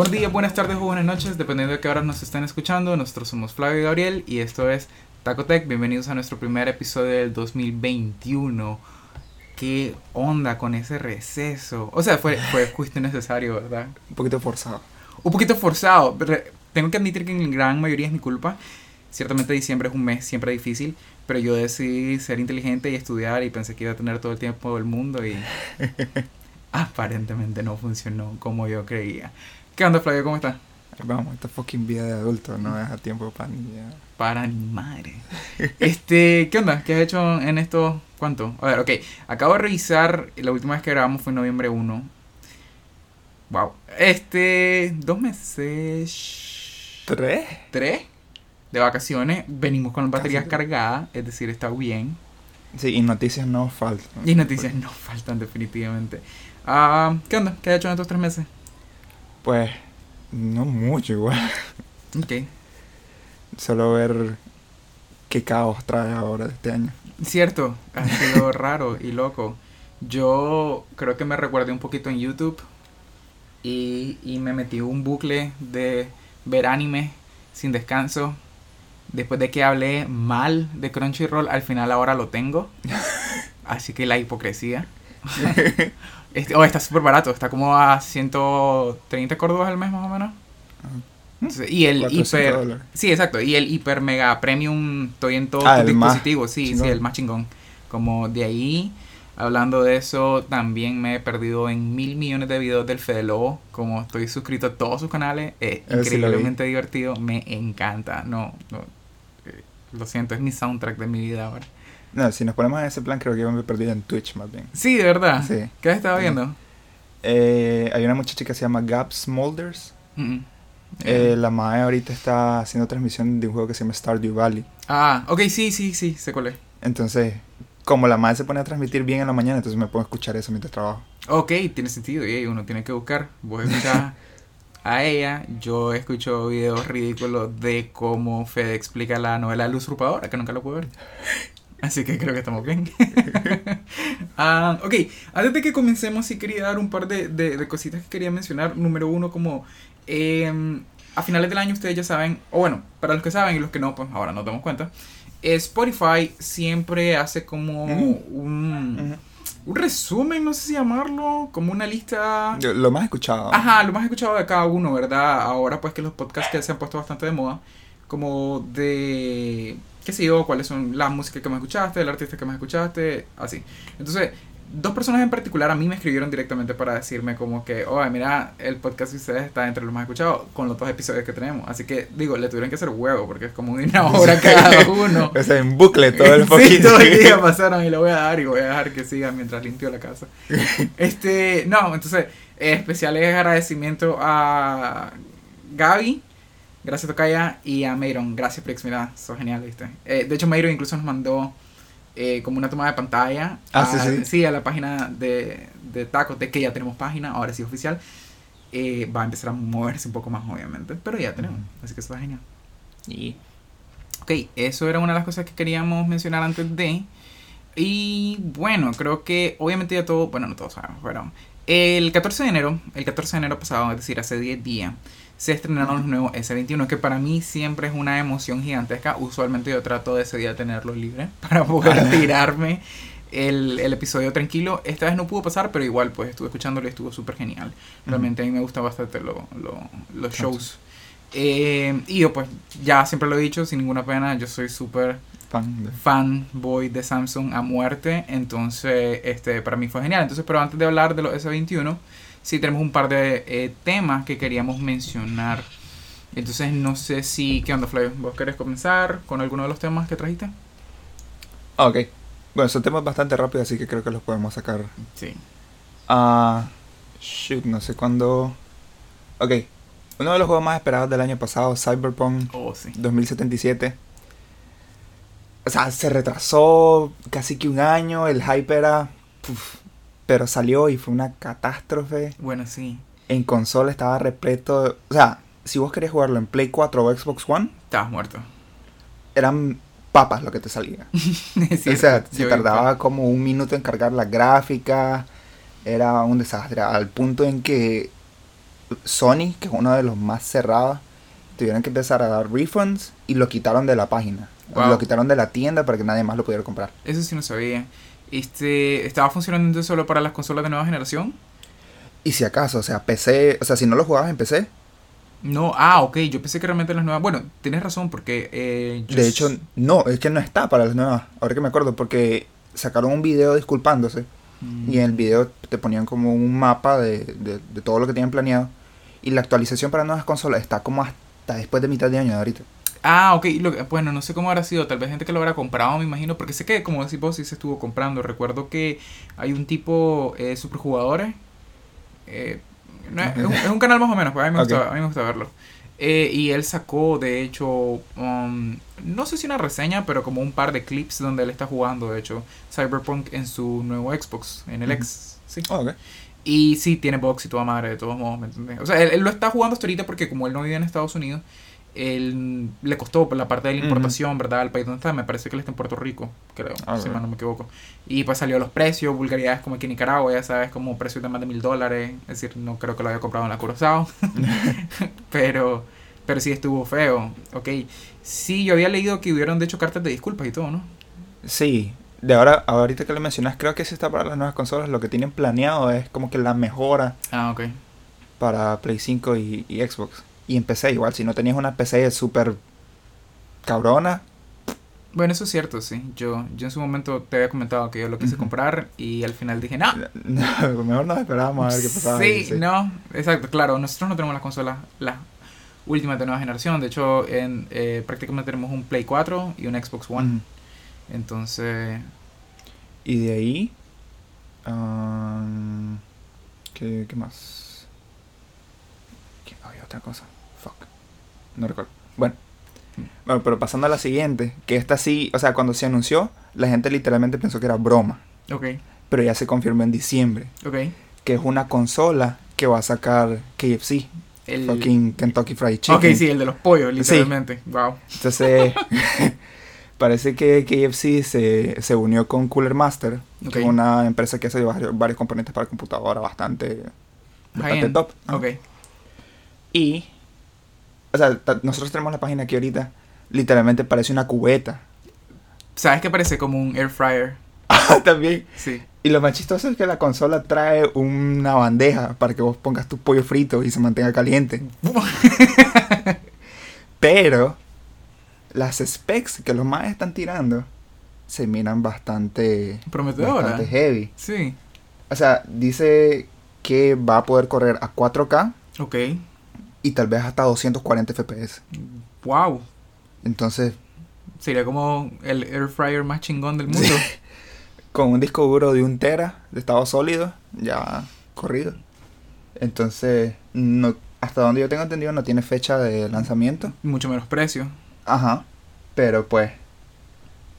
Buenos días, buenas tardes o buenas noches, dependiendo de qué hora nos estén escuchando. Nosotros somos Flavio y Gabriel y esto es Tacotec. Bienvenidos a nuestro primer episodio del 2021. ¿Qué onda con ese receso? O sea, fue, fue justo necesario, ¿verdad? Un poquito forzado. Un poquito forzado. pero Tengo que admitir que en gran mayoría es mi culpa. Ciertamente diciembre es un mes siempre difícil, pero yo decidí ser inteligente y estudiar y pensé que iba a tener todo el tiempo del mundo y aparentemente no funcionó como yo creía. ¿Qué onda, Flavio? ¿Cómo estás? Vamos, esta fucking vida de adulto no deja tiempo para ni ya. Para mi madre. Este, ¿qué onda? ¿Qué has hecho en esto? ¿Cuánto? A ver, ok. Acabo de revisar, la última vez que grabamos fue en noviembre 1. Wow. Este, dos meses. ¿Tres? Tres de vacaciones. Venimos con baterías cargadas, es decir, está bien. Sí, y noticias no faltan. Y noticias no faltan definitivamente. Ah, ¿Qué onda? ¿Qué has hecho en estos tres meses? Pues, no mucho igual. Ok. Solo ver qué caos trae ahora este año. Cierto, ha sido raro y loco. Yo creo que me recuerdé un poquito en YouTube y, y me metí un bucle de ver anime sin descanso. Después de que hablé mal de Crunchyroll, al final ahora lo tengo. Así que la hipocresía. Este, oh, está súper barato, está como a 130 córdobas al mes más o menos. Entonces, y el 400 hiper... dólares. Sí, exacto. Y el hiper mega premium estoy en todos Ah, dispositivos. Sí, sí, el más chingón. Como de ahí, hablando de eso, también me he perdido en mil millones de videos del Fede Lobo. Como estoy suscrito a todos sus canales, es sí increíblemente divertido. Me encanta. No, no. Eh, Lo siento, es mi soundtrack de mi vida ahora. No, si nos ponemos en ese plan, creo que yo me perdido en Twitch más bien. Sí, de verdad. Sí. ¿Qué has estado Sí. viendo? Eh, hay una muchacha que se llama Gab Smulders. Mm, mm. Eh, la MAE ahorita está haciendo transmisión de un juego que se llama Stardew Valley. Ah, ok, sí, sí, sí, se colé. Entonces, como la MAE se pone a transmitir bien en la mañana, entonces me puedo escuchar eso mientras trabajo. Ok, tiene sentido, y uno tiene que buscar. Vos escuchás a ella, yo escucho videos ridículos de cómo Fede explica la novela Luz Usurpadora, que nunca lo pude ver. Así que creo que estamos bien. Ah, ok, antes de que comencemos, sí quería dar un par de, de- de cositas que quería mencionar. Número uno, como em, a finales del año ustedes ya saben, o bueno, para los que saben y los que no, pues ahora nos damos cuenta. Spotify siempre hace como un, un resumen, no sé si llamarlo, como una lista. Lo más escuchado. Ajá, lo más escuchado de cada uno, ¿verdad? Ahora pues que los podcasts que se han puesto bastante de moda, como de, qué sé yo, cuáles son las músicas que más escuchaste, el artista que más escuchaste, así. Entonces, dos personas en particular a mí me escribieron directamente para decirme como que, oh, mira, el podcast de ustedes está entre los más escuchados con los dos episodios que tenemos. Así que, digo, le tuvieron que hacer huevo porque es como una hora cada uno. O sea, en bucle todo el Sí, fucking todo el día pasaron y lo voy a dar y voy a dejar que siga mientras limpio la casa. Este, no, entonces, eh, especiales agradecimiento a Gaby, gracias Tocaya, y a Mayron, gracias Prix, mira, sos genial, ¿viste? Eh, de hecho, Mayron incluso nos mandó eh, como una toma de pantalla Ah, a, sí, sí. a la página de, de que ya tenemos página, ahora sí oficial. Eh, va a empezar a moverse un poco más, obviamente, pero ya tenemos, así que eso es genial. Y Ok, eso era una de las cosas que queríamos mencionar antes de. Y bueno, creo que obviamente ya todo, bueno, no todos sabemos, pero el 14 de enero, el 14 de enero pasado, es decir, hace 10 días, se estrenaron los nuevos S21, que para mí siempre es una emoción gigantesca. Usualmente yo trato de ese día tenerlos libres para poder tirarme el, el episodio tranquilo. Esta vez no pudo pasar, pero igual pues estuve escuchándolo y estuvo súper genial. Realmente a mí me gustan bastante lo- lo- los shows. Eh, y yo pues ya siempre lo he dicho, sin ninguna pena, yo soy súper Fan de- fanboy de Samsung a muerte, entonces este para mí fue genial. Entonces, pero antes de hablar de los S21, sí tenemos un par de eh, temas que queríamos mencionar. Entonces, no sé si, ¿qué onda, Flavio? ¿Vos querés comenzar con alguno de los temas que trajiste? Ah, ok. Bueno, son temas bastante rápidos, así que creo que los podemos sacar. Sí. Ah, shoot, no sé cuándo. Ok. Uno de los juegos más esperados del año pasado, Cyberpunk Oh, sí. 2077. O sea, se retrasó casi que un año, el hype era... pero salió y fue una catástrofe. Bueno, sí. En consola estaba repleto... de- o sea, si vos querías jugarlo en Play 4 o Xbox One, Estabas muerto. eran papas lo que te salía. Es o cierto, sea, se tardaba como un minuto en cargar las gráficas. era un desastre, al punto en que Sony, que es uno de los más cerrados, tuvieron que empezar a dar refunds y lo quitaron de la página. Wow. Lo quitaron de la tienda para que nadie más lo pudiera comprar. Eso sí no sabía. Este, ¿Estaba funcionando solo para las consolas de nueva generación? Y si acaso, o sea, PC, o sea, si no lo jugabas en PC, No, ah, ok, yo pensé que realmente las nuevas... Bueno, tienes razón porque... eh, de hecho, no, es que no está para las nuevas. Ahora que me acuerdo, porque sacaron un video disculpándose Mm. y en el video te ponían como un mapa de, de, de todo lo que tenían planeado. Y la actualización para nuevas consolas está como hasta después de mitad de año de ahorita. Ah, ok. Lo bueno, no sé cómo habrá sido. Tal vez gente que lo habrá comprado, me imagino. Porque sé que, como decís vos, sí se estuvo comprando. Recuerdo que hay un tipo, eh, Superjugadores. Eh, no es, un, es un canal más o menos, pues a mí me gusta, a mí me gusta verlo. Eh, y él sacó, de hecho, um, no sé si una reseña, pero como un par de clips donde él está jugando, de hecho, Cyberpunk en su nuevo Xbox, en el. X. Sí. Oh, ok. Y sí, tiene box y toda madre, de todos modos, ¿me entiendes? O sea, él, él lo está jugando hasta ahorita porque como él no vive en Estados Unidos, él le costó la parte de la importación, ¿verdad? El país donde está, me parece que él está en Puerto Rico, creo, Ah, si mal no me equivoco. Y pues salió los precios, vulgaridades como aquí en Nicaragua, ya sabes, como precios de más de mil dólares. Es decir, no creo que lo haya comprado en la Curazao. pero, pero sí estuvo feo, ok. Sí, yo había leído que hubieron de hecho cartas de disculpas y todo, ¿no? Sí, de ahora, ahorita que lo mencionas, creo que sí está para las nuevas consolas. Lo que tienen planeado es como que la mejora Ah, ok. para Play 5 y, y Xbox. Y en PC igual, si no tenías una PC súper cabrona, Bueno, eso es cierto, sí. Yo, yo en su momento te había comentado que yo lo quise comprar y al final dije, no. no, mejor nos esperábamos a ver qué pasaba. Sí, ahí, no, exacto, claro. Nosotros no tenemos las consolas, las últimas de nueva generación. De hecho, en, eh, prácticamente tenemos un Play 4 y un Xbox One. Entonces, Y de ahí. um, ¿qué, qué más? ¿Qué- Había otra cosa. No recuerdo. Bueno. Bueno, pero pasando a la siguiente. Que esta sí. O sea, cuando se anunció, la gente literalmente pensó que era broma. ok, Pero ya se confirmó en diciembre. ok. Que es una consola que va a sacar KFC. El, Fucking Kentucky Fried Chicken. ok, sí, el de los pollos, literalmente. Wow. Entonces, parece que KFC se, se unió con Cooler Master, que es una empresa que hace varios, varios componentes para computadora bastante, bastante top. ¿no? Ok. Y, o sea, nosotros tenemos la página aquí ahorita, literalmente parece una cubeta. ¿Sabes qué parece? Como un air fryer. También. Sí. Y lo más chistoso es que la consola trae una bandeja para que vos pongas tu pollo frito y se mantenga caliente. Pero las specs que los más están tirando se miran bastante, Prometedora. bastante heavy. Sí. O sea, dice que va a poder correr a 4K Ok. Y tal vez hasta 240 FPS. Wow. Entonces, Sería como el air fryer más chingón del mundo. Con un disco duro de un tera de estado sólido, ya corrido. Entonces, no, hasta donde yo tengo entendido no tiene fecha de lanzamiento. Mucho menos precio. Ajá. Pero pues,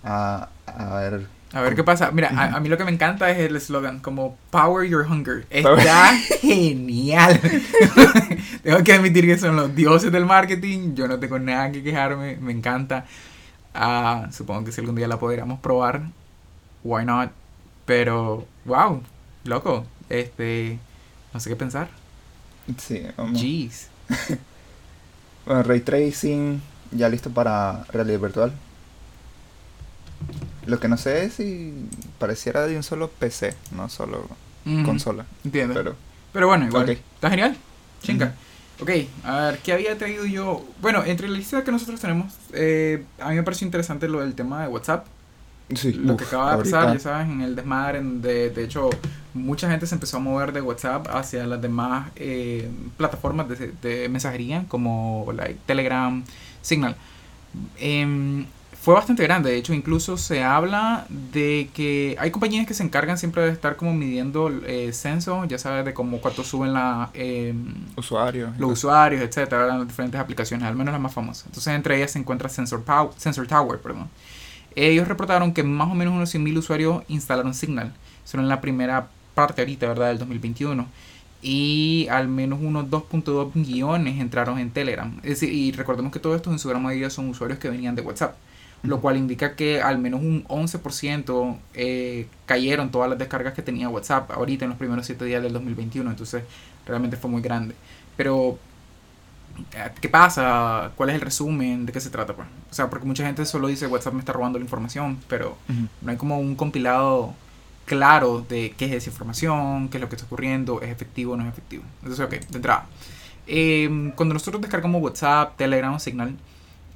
a, a ver. A ver qué pasa. Mira, a, a mí lo que me encanta es el eslogan, como Power Your Hunger. Está genial. tengo que admitir que son los dioses del marketing. Yo no tengo nada que quejarme. Me encanta. Ah, supongo que si algún día la pudiéramos probar, why not? Pero, wow, loco. Este, no sé qué pensar. Sí, vamos. Jeez. Bueno, Ray Tracing ya listo para realidad virtual. Lo que no sé es si pareciera de un solo PC, no solo Ujú, consola. Entiendo. Pero, Pero, bueno, igual. Ok. Está genial. Chinga. Ok, a ver, ¿qué había traído yo? Bueno, entre la lista que nosotros tenemos, eh, a mí me pareció interesante lo del tema de WhatsApp. sí, lo uf, que acaba de pasar, ya sabes, en el desmadre, en de, de hecho, mucha gente se empezó a mover de WhatsApp hacia las demás eh, plataformas de, de mensajería, como like, Telegram, Signal. Em, fue bastante grande, de hecho, incluso se habla de que hay compañías que se encargan siempre de estar como midiendo eh, censo, ya sabes, de cómo cuánto suben la... em, Usuarios. los usuarios, etcétera, las diferentes aplicaciones, al menos las más famosas. Entonces, entre ellas se encuentra Sensor, Pow- Sensor Tower. Perdón. Ellos reportaron que más o menos unos 100.000 usuarios instalaron Signal. Solo en la primera parte ahorita, ¿verdad? Del 2021. Y al menos unos 2.2 millones entraron en Telegram. Es decir, y recordemos que todo esto en su gran mayoría son usuarios que venían de WhatsApp. Lo cual indica que al menos un 11% eh, cayeron todas las descargas que tenía WhatsApp ahorita en los primeros 7 días del 2021, entonces realmente fue muy grande. Pero, eh, ¿qué pasa? ¿Cuál es el resumen? ¿De qué se trata? Pues? O sea, porque mucha gente solo dice WhatsApp me está robando la información, pero no hay como un compilado claro de qué es esa información, qué es lo que está ocurriendo, es efectivo o no es efectivo. Entonces, ok, de entrada. Em, cuando nosotros descargamos WhatsApp, Telegram o Signal,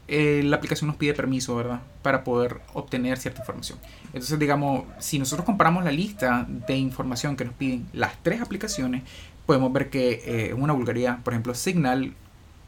eh, la aplicación nos pide permiso, ¿verdad? Para poder obtener cierta información. Entonces, digamos, si nosotros comparamos la lista de información que nos piden las tres aplicaciones, podemos ver que eh, es una vulgaridad. Por ejemplo, Signal,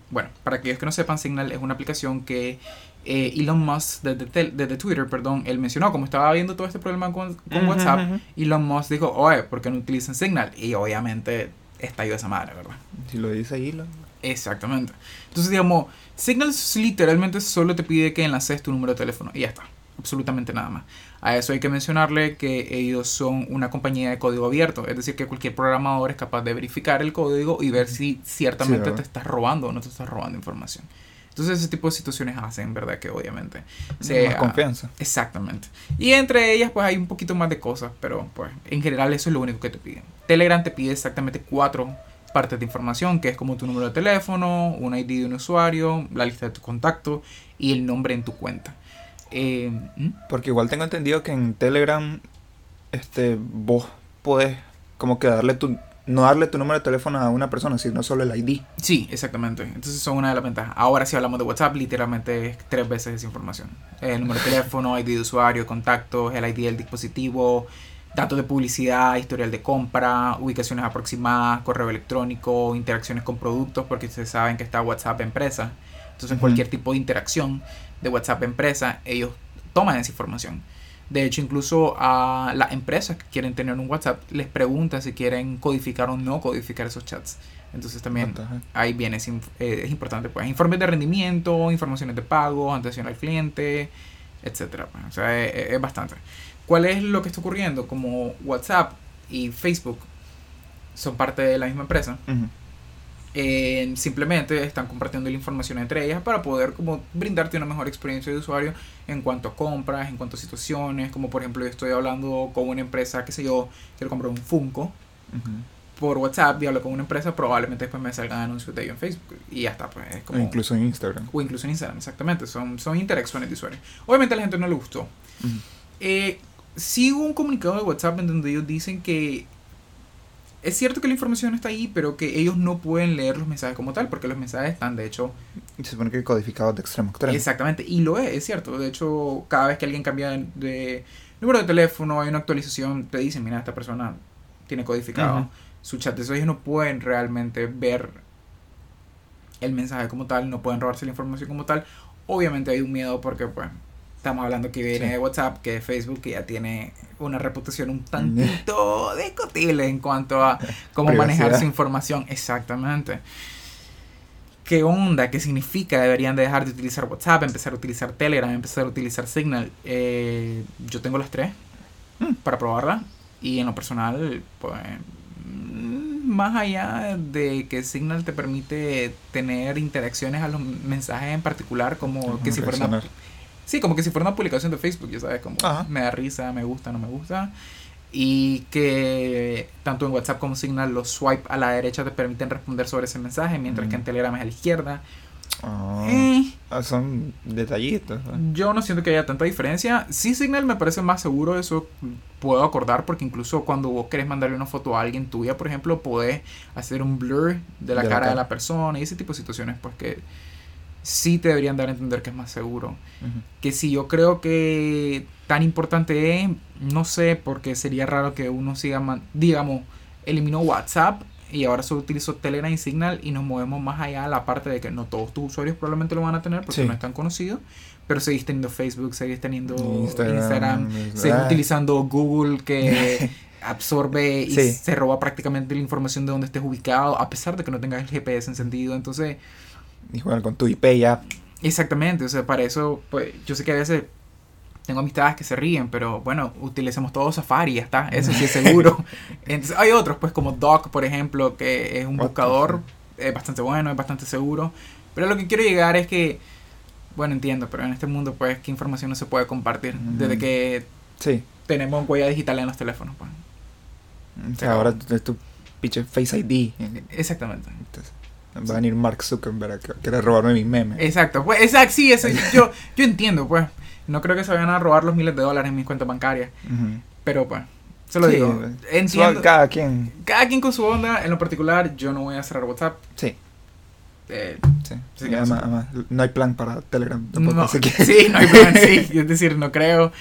bueno, para aquellos que no sepan, Signal es una aplicación que eh, Elon Musk desde, desde, Twitter, perdón, él mencionó, como estaba viendo todo este problema con, con WhatsApp, Elon Musk dijo, oye, ¿por qué no utilizan Signal? Y obviamente estalló esa madre, ¿verdad? Si lo dice Elon. Exactamente. Entonces, digamos, Signal literalmente solo te pide que enlaces tu número de teléfono y ya está. Absolutamente nada más. A eso hay que mencionarle que ellos son una compañía de código abierto, es decir, que cualquier programador es capaz de verificar el código y ver si ciertamente te estás robando o no te estás robando información. Entonces ese tipo de situaciones hacen, ¿verdad? Que obviamente... Se, confianza. exactamente. Y entre ellas pues hay un poquito más de cosas, pero pues en general eso es lo único que te piden. Telegram te pide exactamente cuatro partes de información, que es como tu número de teléfono, un ID de un usuario, la lista de tu contacto y el nombre en tu cuenta. Eh, Porque igual tengo entendido que en Telegram este, vos podés como que darle tu no darle tu número de teléfono a una persona, sino solo el ID. Sí, exactamente. Entonces son una de las ventajas. Ahora si hablamos de WhatsApp, literalmente es tres veces esa información. El número de teléfono, ID de usuario, contactos, el ID del dispositivo, datos de publicidad, historial de compra, ubicaciones aproximadas, correo electrónico, interacciones con productos, porque ustedes saben que está WhatsApp empresa. Entonces cualquier tipo de interacción de WhatsApp empresa, ellos toman esa información. De hecho, incluso a las empresas que quieren tener un WhatsApp les pregunta si quieren codificar o no codificar esos chats. Entonces también ahí viene, es, eh, es, importante, pues, informes de rendimiento, informaciones de pago, atención al cliente, etcétera. Pues. O sea, es, bastante. ¿Cuál es lo que está ocurriendo? Como WhatsApp y Facebook son parte de la misma empresa, simplemente están compartiendo la información entre ellas para poder como brindarte una mejor experiencia de usuario en cuanto a compras, en cuanto a situaciones, como por ejemplo yo estoy hablando con una empresa, qué sé yo, quiero comprar un Funko por WhatsApp y hablo con una empresa, probablemente después me salgan anuncios de ellos en Facebook y ya está. Pues, o incluso en Instagram. O incluso en Instagram, exactamente, son, son interacciones de usuarios. Obviamente a la gente no le gustó. Eh, sigo un comunicado de WhatsApp en donde ellos dicen que es cierto que la información está ahí, pero que ellos no pueden leer los mensajes como tal, porque los mensajes están, de hecho... Se supone que codificados de extremo a extremo. Exactamente, y lo es, es cierto. De hecho, cada vez que alguien cambia de, número de teléfono, hay una actualización, te dicen, mira, esta persona tiene codificado su chat. Eso ellos no pueden realmente ver el mensaje como tal, no pueden robarse la información como tal. Obviamente hay un miedo porque, pues, Estamos hablando que viene de WhatsApp, que de Facebook, que ya tiene una reputación un tantito discutible en cuanto a cómo manejar su información. Exactamente. ¿Qué onda? ¿Qué significa? Deberían de dejar de utilizar WhatsApp, empezar a utilizar Telegram, empezar a utilizar Signal. Eh, yo tengo las tres mm. para probarla. Y en lo personal, pues mm, más allá de que Signal te permite tener interacciones a los mensajes en particular, como que si fuera una, Sí, como que si fuera una publicación de Facebook, ya sabes, como me da risa, me gusta, no me gusta. Y que tanto en WhatsApp como Signal los swipe a la derecha te permiten responder sobre ese mensaje, mientras que en Telegram es a la izquierda. Ah, eh. ah son detallitos. Yo no siento que haya tanta diferencia. Sí, Signal me parece más seguro, eso puedo acordar, porque incluso cuando vos querés mandarle una foto a alguien tuya, por ejemplo, podés hacer un blur de la, cara, de la persona y ese tipo de situaciones, pues que sí te deberían dar a entender que es más seguro. Que si yo creo que tan importante es, no sé, porque sería raro que uno siga, digamos, eliminó WhatsApp y ahora solo utilizo Telegram y Signal y nos movemos más allá a la parte de que no todos tus usuarios probablemente lo van a tener porque no es tan conocido, pero seguís teniendo Facebook, seguís teniendo Instagram, seguís utilizando Google que absorbe y se roba prácticamente la información de dónde estés ubicado a pesar de que no tengas el GPS encendido, entonces y bueno, con tu IP ya. Exactamente, o sea, para eso, pues yo sé que a veces tengo amistades que se ríen, pero bueno, utilicemos todo Safari, ya está, eso sí es seguro. Entonces, hay otros, pues como Doc, por ejemplo, que es un buscador, es bastante bueno, es bastante seguro. Pero lo que quiero llegar es que Bueno, entiendo, pero en este mundo, pues, ¿qué información no se puede compartir? Mm. Desde que Sí. tenemos huella digital en los teléfonos, pues. O sea, ahora es tu pinche Face ID. Exactamente. Entonces, va a venir Mark Zuckerberg a que- quiere robarme mis memes. Exacto, pues, exacto, sí, eso, yo, yo entiendo, pues. No creo que se vayan a robar los miles de dólares en mis cuentas bancarias, pero, pues, se lo Sí, digo. eh, Entiendo. Cada quien. Cada quien con su onda, en lo particular, yo no voy a cerrar WhatsApp. Sí, Eh, sí. Además, además, no hay plan para Telegram tampoco. no, así que... sí, no hay plan, sí, es decir, no creo.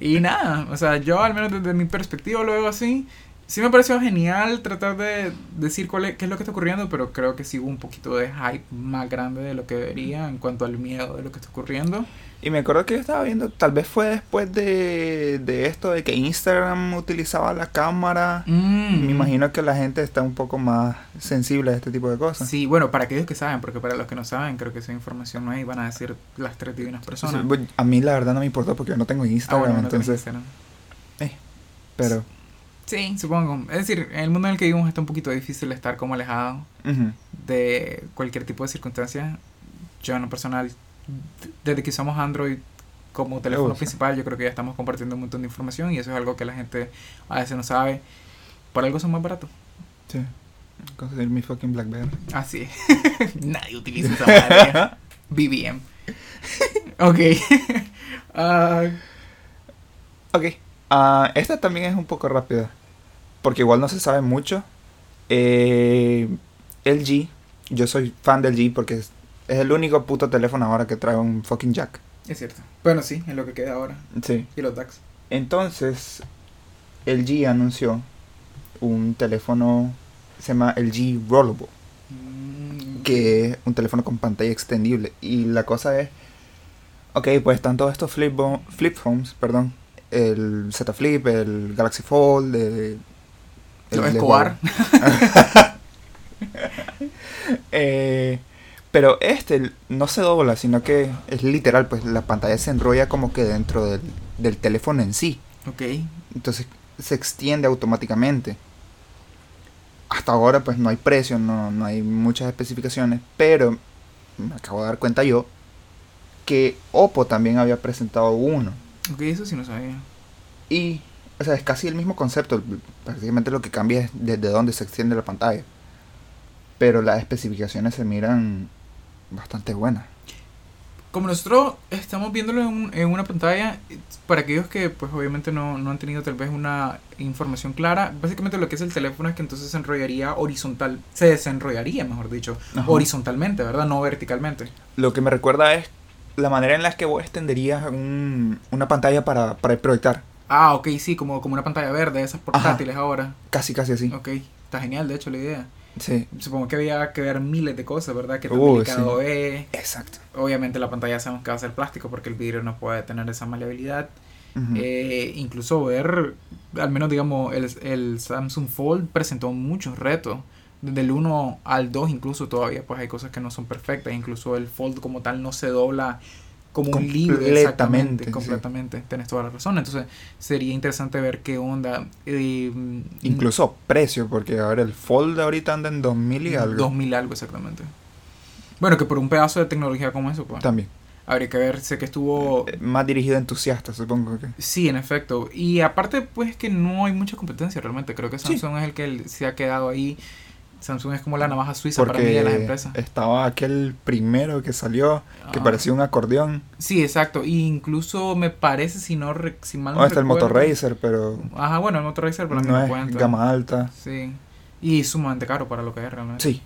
Y nada, o sea, yo al menos desde mi perspectiva lo veo así. Sí me pareció genial tratar de decir cuál es, qué es lo que está ocurriendo, pero creo que sí hubo un poquito de hype más grande de lo que debería en cuanto al miedo de lo que está ocurriendo. Y me acuerdo que yo estaba viendo, tal vez fue después de, de esto, de que Instagram utilizaba la cámara. Mm. Me imagino que la gente está un poco más sensible a este tipo de cosas. Sí, bueno, para aquellos que saben, porque para los que no saben, creo que esa información no hay, van a decir las tres divinas personas. A mí la verdad no me importó porque yo no tengo Ah, Instagram, bueno, no entonces... Instagram. Pero... Sí, supongo. Es decir, en el mundo en el que vivimos está un poquito difícil estar como alejado ujú. de cualquier tipo de circunstancia. Yo en lo personal, desde que usamos Android como teléfono principal, yo creo que ya estamos compartiendo un montón de información y eso es algo que la gente a veces no sabe. Por algo son más baratos. Sí. Conseguir mi fucking Blackberry. Así. Nadie utiliza esa madre. BBM. ok. Ah, Ok. Ah, esta también es un poco rápida. Porque igual no se sabe mucho. Eh, LG. Yo soy fan del G porque es, es el único puto teléfono ahora que trae un fucking jack. es cierto. Bueno, sí, es lo que queda ahora. Sí. Y los DAX. Entonces, LG anunció un teléfono. Se llama LG Rollable. Mm, que es un teléfono con pantalla extendible. Y la cosa es, ok, pues están todos estos flip, flip phones, perdón, el Z Flip, el Galaxy Fold, el, el de Escobar. Huawei. Eh, pero este no se dobla, sino que es literal, pues la pantalla se enrolla como que dentro del, del teléfono en sí. Ok. Entonces se extiende automáticamente. Hasta ahora pues no hay precio, no, no hay muchas especificaciones, pero me acabo de dar cuenta yo que Oppo también había presentado uno. Ok, eso sí no sabía. Y, o sea, es casi el mismo concepto, prácticamente lo que cambia es desde dónde se extiende la pantalla. Pero las especificaciones se miran bastante buenas. Como nosotros estamos viéndolo en, un- en una pantalla, para aquellos que pues obviamente no, no han tenido tal vez una información clara, básicamente lo que es el teléfono es que entonces se enrollaría horizontal, se desenrollaría, mejor dicho, Ajá. horizontalmente, ¿verdad? No verticalmente. Lo que me recuerda es la manera en la que vos extenderías un- una pantalla para, para proyectar. Ah, ok, sí, como, como una pantalla verde, esas portátiles ahora. Casi, casi así. Ok, está genial, de hecho, la idea. Sí. Supongo que había que ver miles de cosas, ¿verdad? Que tan Uy, delicado es. Exacto. Obviamente la pantalla sabemos que va a ser plástico porque el vidrio no puede tener esa maleabilidad. Eh, incluso ver, al menos digamos, el, el Samsung Fold presentó muchos retos. Desde el 1 al 2 incluso todavía pues hay cosas que no son perfectas. Incluso el Fold como tal no se dobla como un libro. Completamente, Exactamente, sí. completamente. Tenés toda la razón. Entonces sería interesante ver qué onda. eh, Incluso precio, porque a ver, el Fold ahorita anda en 2000 y algo. 2000 algo exactamente. Bueno, que por un pedazo de tecnología como eso, pues. También. Habría que ver, sé que estuvo... Eh, Más dirigido a entusiastas, supongo que. Sí, en efecto. Y aparte, pues que no hay mucha competencia realmente. Creo que Sí. Samsung es el que se ha quedado ahí. Samsung es como la navaja suiza para mí de las empresas. estaba aquel primero que salió, que Ah. parecía un acordeón. Sí, exacto. Y incluso me parece, si no si mal no No, está el Motor Racer, pero Ajá, bueno, el Motor Racer, pero no es cuenta. gama alta. Sí. Y sumamente caro para lo que es realmente. Sí,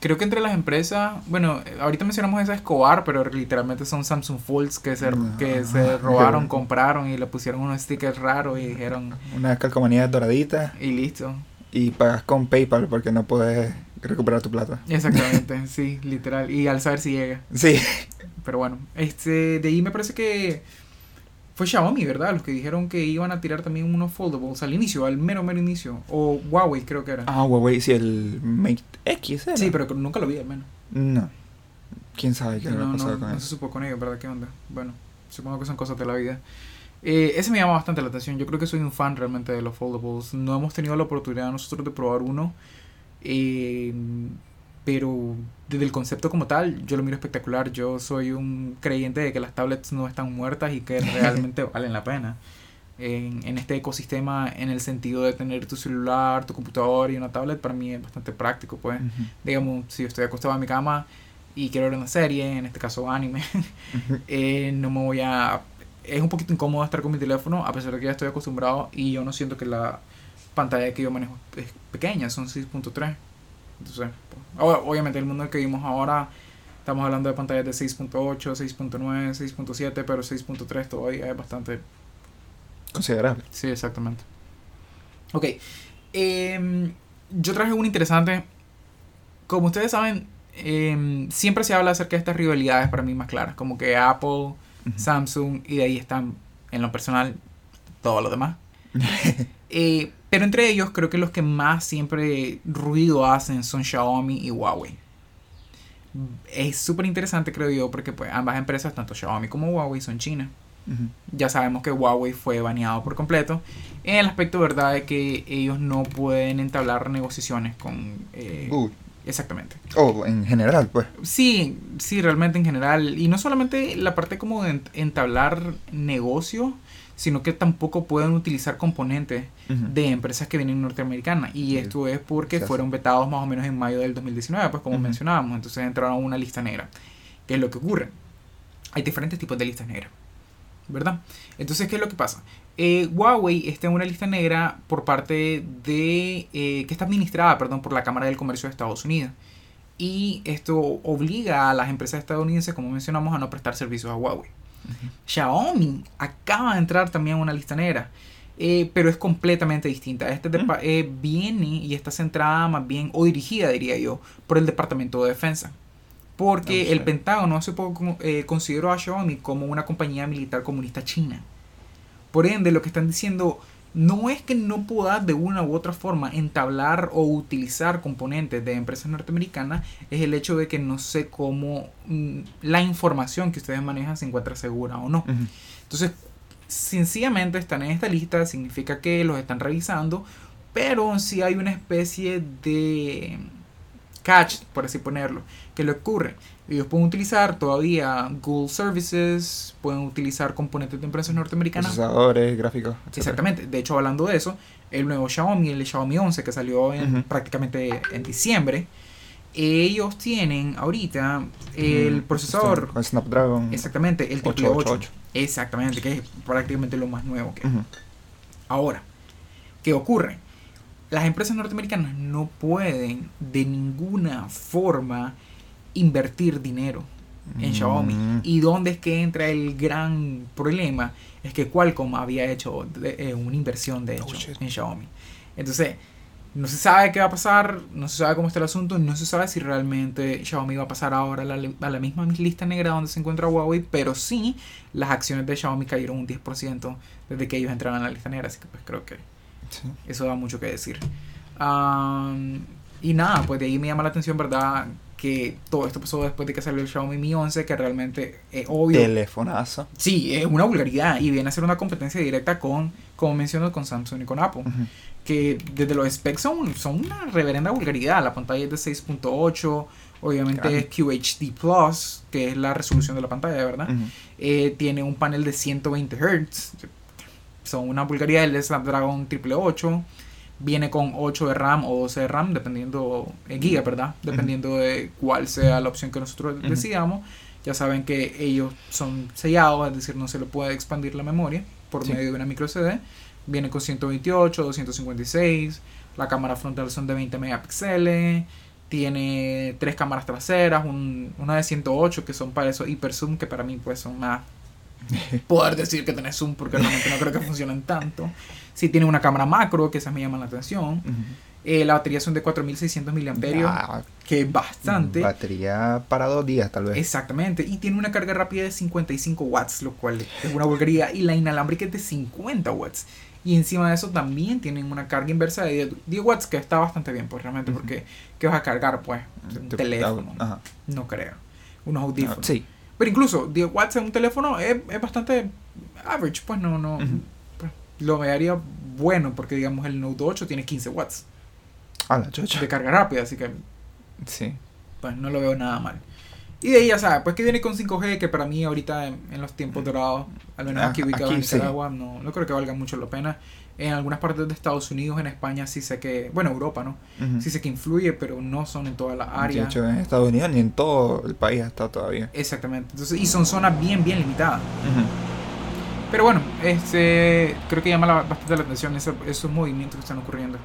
Creo que entre las empresas, bueno, eh, ahorita mencionamos esa Escobar, pero literalmente son Samsung Folds que se, No. que se robaron, compraron y le pusieron unos stickers raros y dijeron, una calcomanía doradita y listo. Y pagas con PayPal porque no puedes recuperar tu plata. Exactamente, sí, literal. Y al saber si llega. Sí, Pero bueno, este, de ahí me parece que fue Xiaomi, ¿verdad? Los que dijeron que iban a tirar también unos foldables al inicio, al mero, mero inicio. O Huawei creo que era. ah, Huawei, sí, el Mate X era. sí, pero nunca lo vi al menos. No. ¿Quién sabe qué no, habrá no, pasado con no se eso? supo con ellos, ¿verdad? ¿Qué onda? Bueno, supongo que son cosas de la vida. Eh, ese me llama bastante la atención. Yo creo que soy un fan realmente de los foldables. No hemos tenido la oportunidad nosotros de probar uno. eh, pero desde el concepto como tal, yo lo miro espectacular. Yo soy un creyente de que las tablets no están muertas y que realmente valen la pena. En, en, este ecosistema, en el sentido de tener tu celular, tu computador y una tablet, para mí es bastante práctico. Pues, digamos, si estoy acostado en mi cama y quiero ver una serie, en este caso anime, eh, no me voy a. Es un poquito incómodo estar con mi teléfono, a pesar de que ya estoy acostumbrado y yo no siento que la pantalla que yo manejo es pequeña, son 6.3. Entonces, pues, obviamente el mundo que vimos ahora, estamos hablando de pantallas de 6.8, 6.9, 6.7, pero 6.3 todavía es bastante considerable. Sí, exactamente. Ok, em, yo traje un interesante. Como ustedes saben, em, siempre se habla acerca de estas rivalidades para mí más claras, como que Apple, Samsung, y de ahí están, en lo personal, todo lo demás. eh, pero entre ellos creo que los que más siempre ruido hacen son Xiaomi y Huawei. Es súper interesante creo yo porque pues ambas empresas, tanto Xiaomi como Huawei, son chinas. Ya sabemos que Huawei fue baneado por completo. En el aspecto verdad de que ellos no pueden entablar negociaciones con... Eh, exactamente. O en general, pues. Sí, sí, realmente en general. Y no solamente la parte como de entablar negocio, sino que tampoco pueden utilizar componentes de empresas que vienen norteamericanas. Y esto es porque fueron vetados más o menos en mayo del 2019, pues como mencionábamos. Entonces entraron a una lista negra. ¿Qué es lo que ocurre? Hay diferentes tipos de listas negras. ¿Verdad? Entonces, ¿qué es lo que pasa? Eh, Huawei está en una lista negra por parte de... Eh, que está administrada, perdón, por la Cámara del Comercio de Estados Unidos. Y esto obliga a las empresas estadounidenses, como mencionamos, a no prestar servicios a Huawei. Xiaomi acaba de entrar también a una lista negra. Eh, pero es completamente distinta. Este eh, viene y está centrada más bien, o dirigida, diría yo, por el Departamento de Defensa. Porque el Pentágono hace poco eh, consideró a Xiaomi como una compañía militar comunista china. Por ende, lo que están diciendo no es que no pueda de una u otra forma entablar o utilizar componentes de empresas norteamericanas, es el hecho de que no sé cómo mm, la información que ustedes manejan se encuentra segura o no. Entonces, sencillamente están en esta lista, significa que los están revisando, pero si hay una especie de catch, por así ponerlo, que le ocurre. Ellos pueden utilizar todavía Google Services, pueden utilizar componentes de empresas norteamericanas. Procesadores, gráficos. Exactamente. De hecho, hablando de eso, el nuevo Xiaomi, el Xiaomi 11, que salió en, prácticamente en diciembre, ellos tienen ahorita el procesador. Con Snapdragon. Exactamente, el 888. Exactamente, que es prácticamente lo más nuevo que Ahora, ¿qué ocurre? Las empresas norteamericanas no pueden de ninguna forma invertir dinero en Xiaomi. Mm. ¿Y dónde es que entra el gran problema? Es que Qualcomm había hecho eh, una inversión de hecho oh, en Xiaomi. Entonces, no se sabe qué va a pasar, no se sabe cómo está el asunto, no se sabe si realmente Xiaomi va a pasar ahora a la, misma lista negra donde se encuentra Huawei, pero sí, las acciones de Xiaomi cayeron un 10% desde que ellos entraron en la lista negra, así que pues creo que eso da mucho que decir. y nada, pues de ahí me llama la atención, ¿verdad? Que todo esto pasó después de que salió el Xiaomi Mi 11, que realmente es obvio. Telefonazo. Sí, es una vulgaridad y viene a ser una competencia directa con, como menciono, con Samsung y con Apple. Que desde los specs son, son una reverenda vulgaridad. La pantalla es de 6.8, obviamente es QHD Plus, que es la resolución de la pantalla, ¿verdad? Eh, tiene un panel de 120 Hz. Son una vulgaridad el Snapdragon 888 viene con 8 de RAM o 12 de RAM, dependiendo, eh, giga, ¿verdad? Dependiendo de cuál sea la opción que nosotros decidamos. Ya saben que ellos son sellados, es decir, no se le puede expandir la memoria por medio de una micro CD. Viene con 128, 256, la cámara frontal son de 20 megapíxeles, tiene tres cámaras traseras, una de 108 que son para eso hiper zoom, que para mí pues son más poder decir que tenés zoom porque realmente no creo que funcionen tanto. Si tiene una cámara macro, que esas me llaman la atención. Eh, la batería son de 4600 miliamperios, ah, que es bastante. Batería para dos días, tal vez. Exactamente. Y tiene una carga rápida de 55 watts, lo cual es una vulgaridad. Y la inalámbrica es de 50 watts. Y encima de eso también tienen una carga inversa de 10 watts, que está bastante bien, pues realmente, porque ¿qué vas a cargar? Pues un teléfono. No creo. Unos audífonos. sí. Pero incluso 10 watts en un teléfono es, es bastante average, pues no, no. Lo vería bueno porque digamos el Note 8 tiene 15 watts. Ah, la chocha. De carga rápida, así que. Sí. pues no lo veo nada mal. Y de ahí ya sabes, pues que viene con 5G, que para mí ahorita en, en los tiempos dorados, al menos Ah, aquí ubicado en aquí sí. Nicaragua, no, no creo que valga mucho la pena. En algunas partes de Estados Unidos, en España, sí sé que, bueno, Europa, ¿no? Ujú. Sí sé que influye, pero no son en todas las De áreas. hecho, en Estados Unidos ni en todo el país está todavía. Exactamente. Entonces, y son zonas bien, bien limitadas. Ujú. Pero bueno, este, creo que llama la- bastante la atención esos movimientos que están ocurriendo.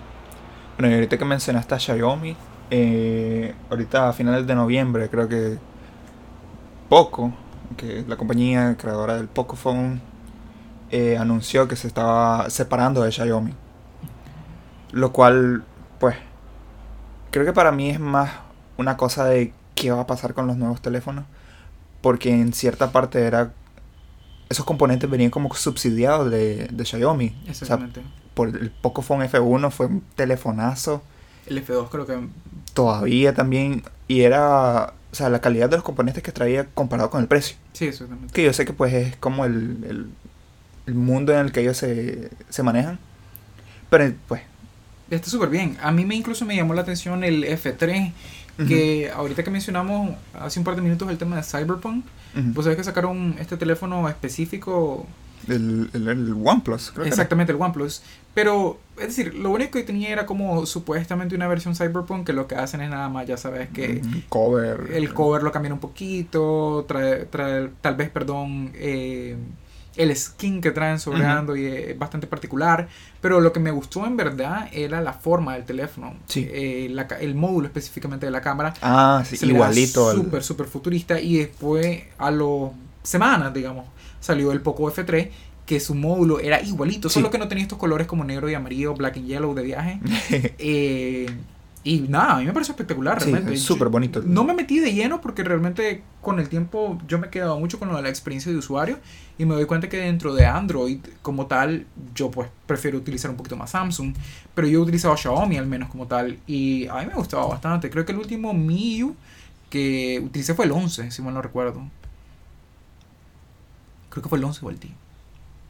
Bueno, y ahorita que mencionaste a Xiaomi, eh, ahorita a finales de noviembre, creo que Poco, que la compañía creadora del Pocophone, eh, anunció que se estaba separando de Xiaomi. Lo cual, pues, creo que para mí es más una cosa de qué va a pasar con los nuevos teléfonos. Porque en cierta parte era... Esos componentes venían como subsidiados de, de Xiaomi. O sea, Exactamente. por el Pocophone F1 fue un telefonazo El F2 creo que todavía también y era o sea la calidad de los componentes que traía comparado con el precio sí, exactamente. que yo sé que pues es como el, el, el mundo en el que ellos se, se manejan pero pues Está súper bien. A mí me incluso me llamó la atención el F3, que ahorita que mencionamos hace un par de minutos el tema de Cyberpunk, pues sabes que sacaron este teléfono específico, el, el, el OnePlus creo que exactamente el OnePlus, pero es decir, lo único que tenía era como supuestamente una versión Cyberpunk que lo que hacen es nada más, ya sabes que Un cover el cover lo cambian un poquito, trae, trae tal vez, perdón, eh, el skin que traen sobreando y es bastante particular, pero lo que me gustó en verdad era la forma del teléfono, Sí. Eh, la el módulo específicamente de la cámara, ah sí igualito al- súper, súper futurista y después a las semanas, digamos, salió el Poco F3 que su módulo era igualito, Sí. solo que no tenía estos colores como negro y amarillo, black and yellow de viaje. Eh, y nada, a mí me pareció espectacular sí, realmente. es súper bonito No me metí de lleno porque realmente con el tiempo yo me he quedado mucho con lo de la experiencia de usuario y me doy cuenta que dentro de Android como tal yo pues prefiero utilizar un poquito más Samsung, pero yo he utilizado Xiaomi al menos como tal y a mí me gustaba bastante. Creo que el último MIUI que utilicé fue el 11, si mal no recuerdo. Creo que fue el 11 o el 10.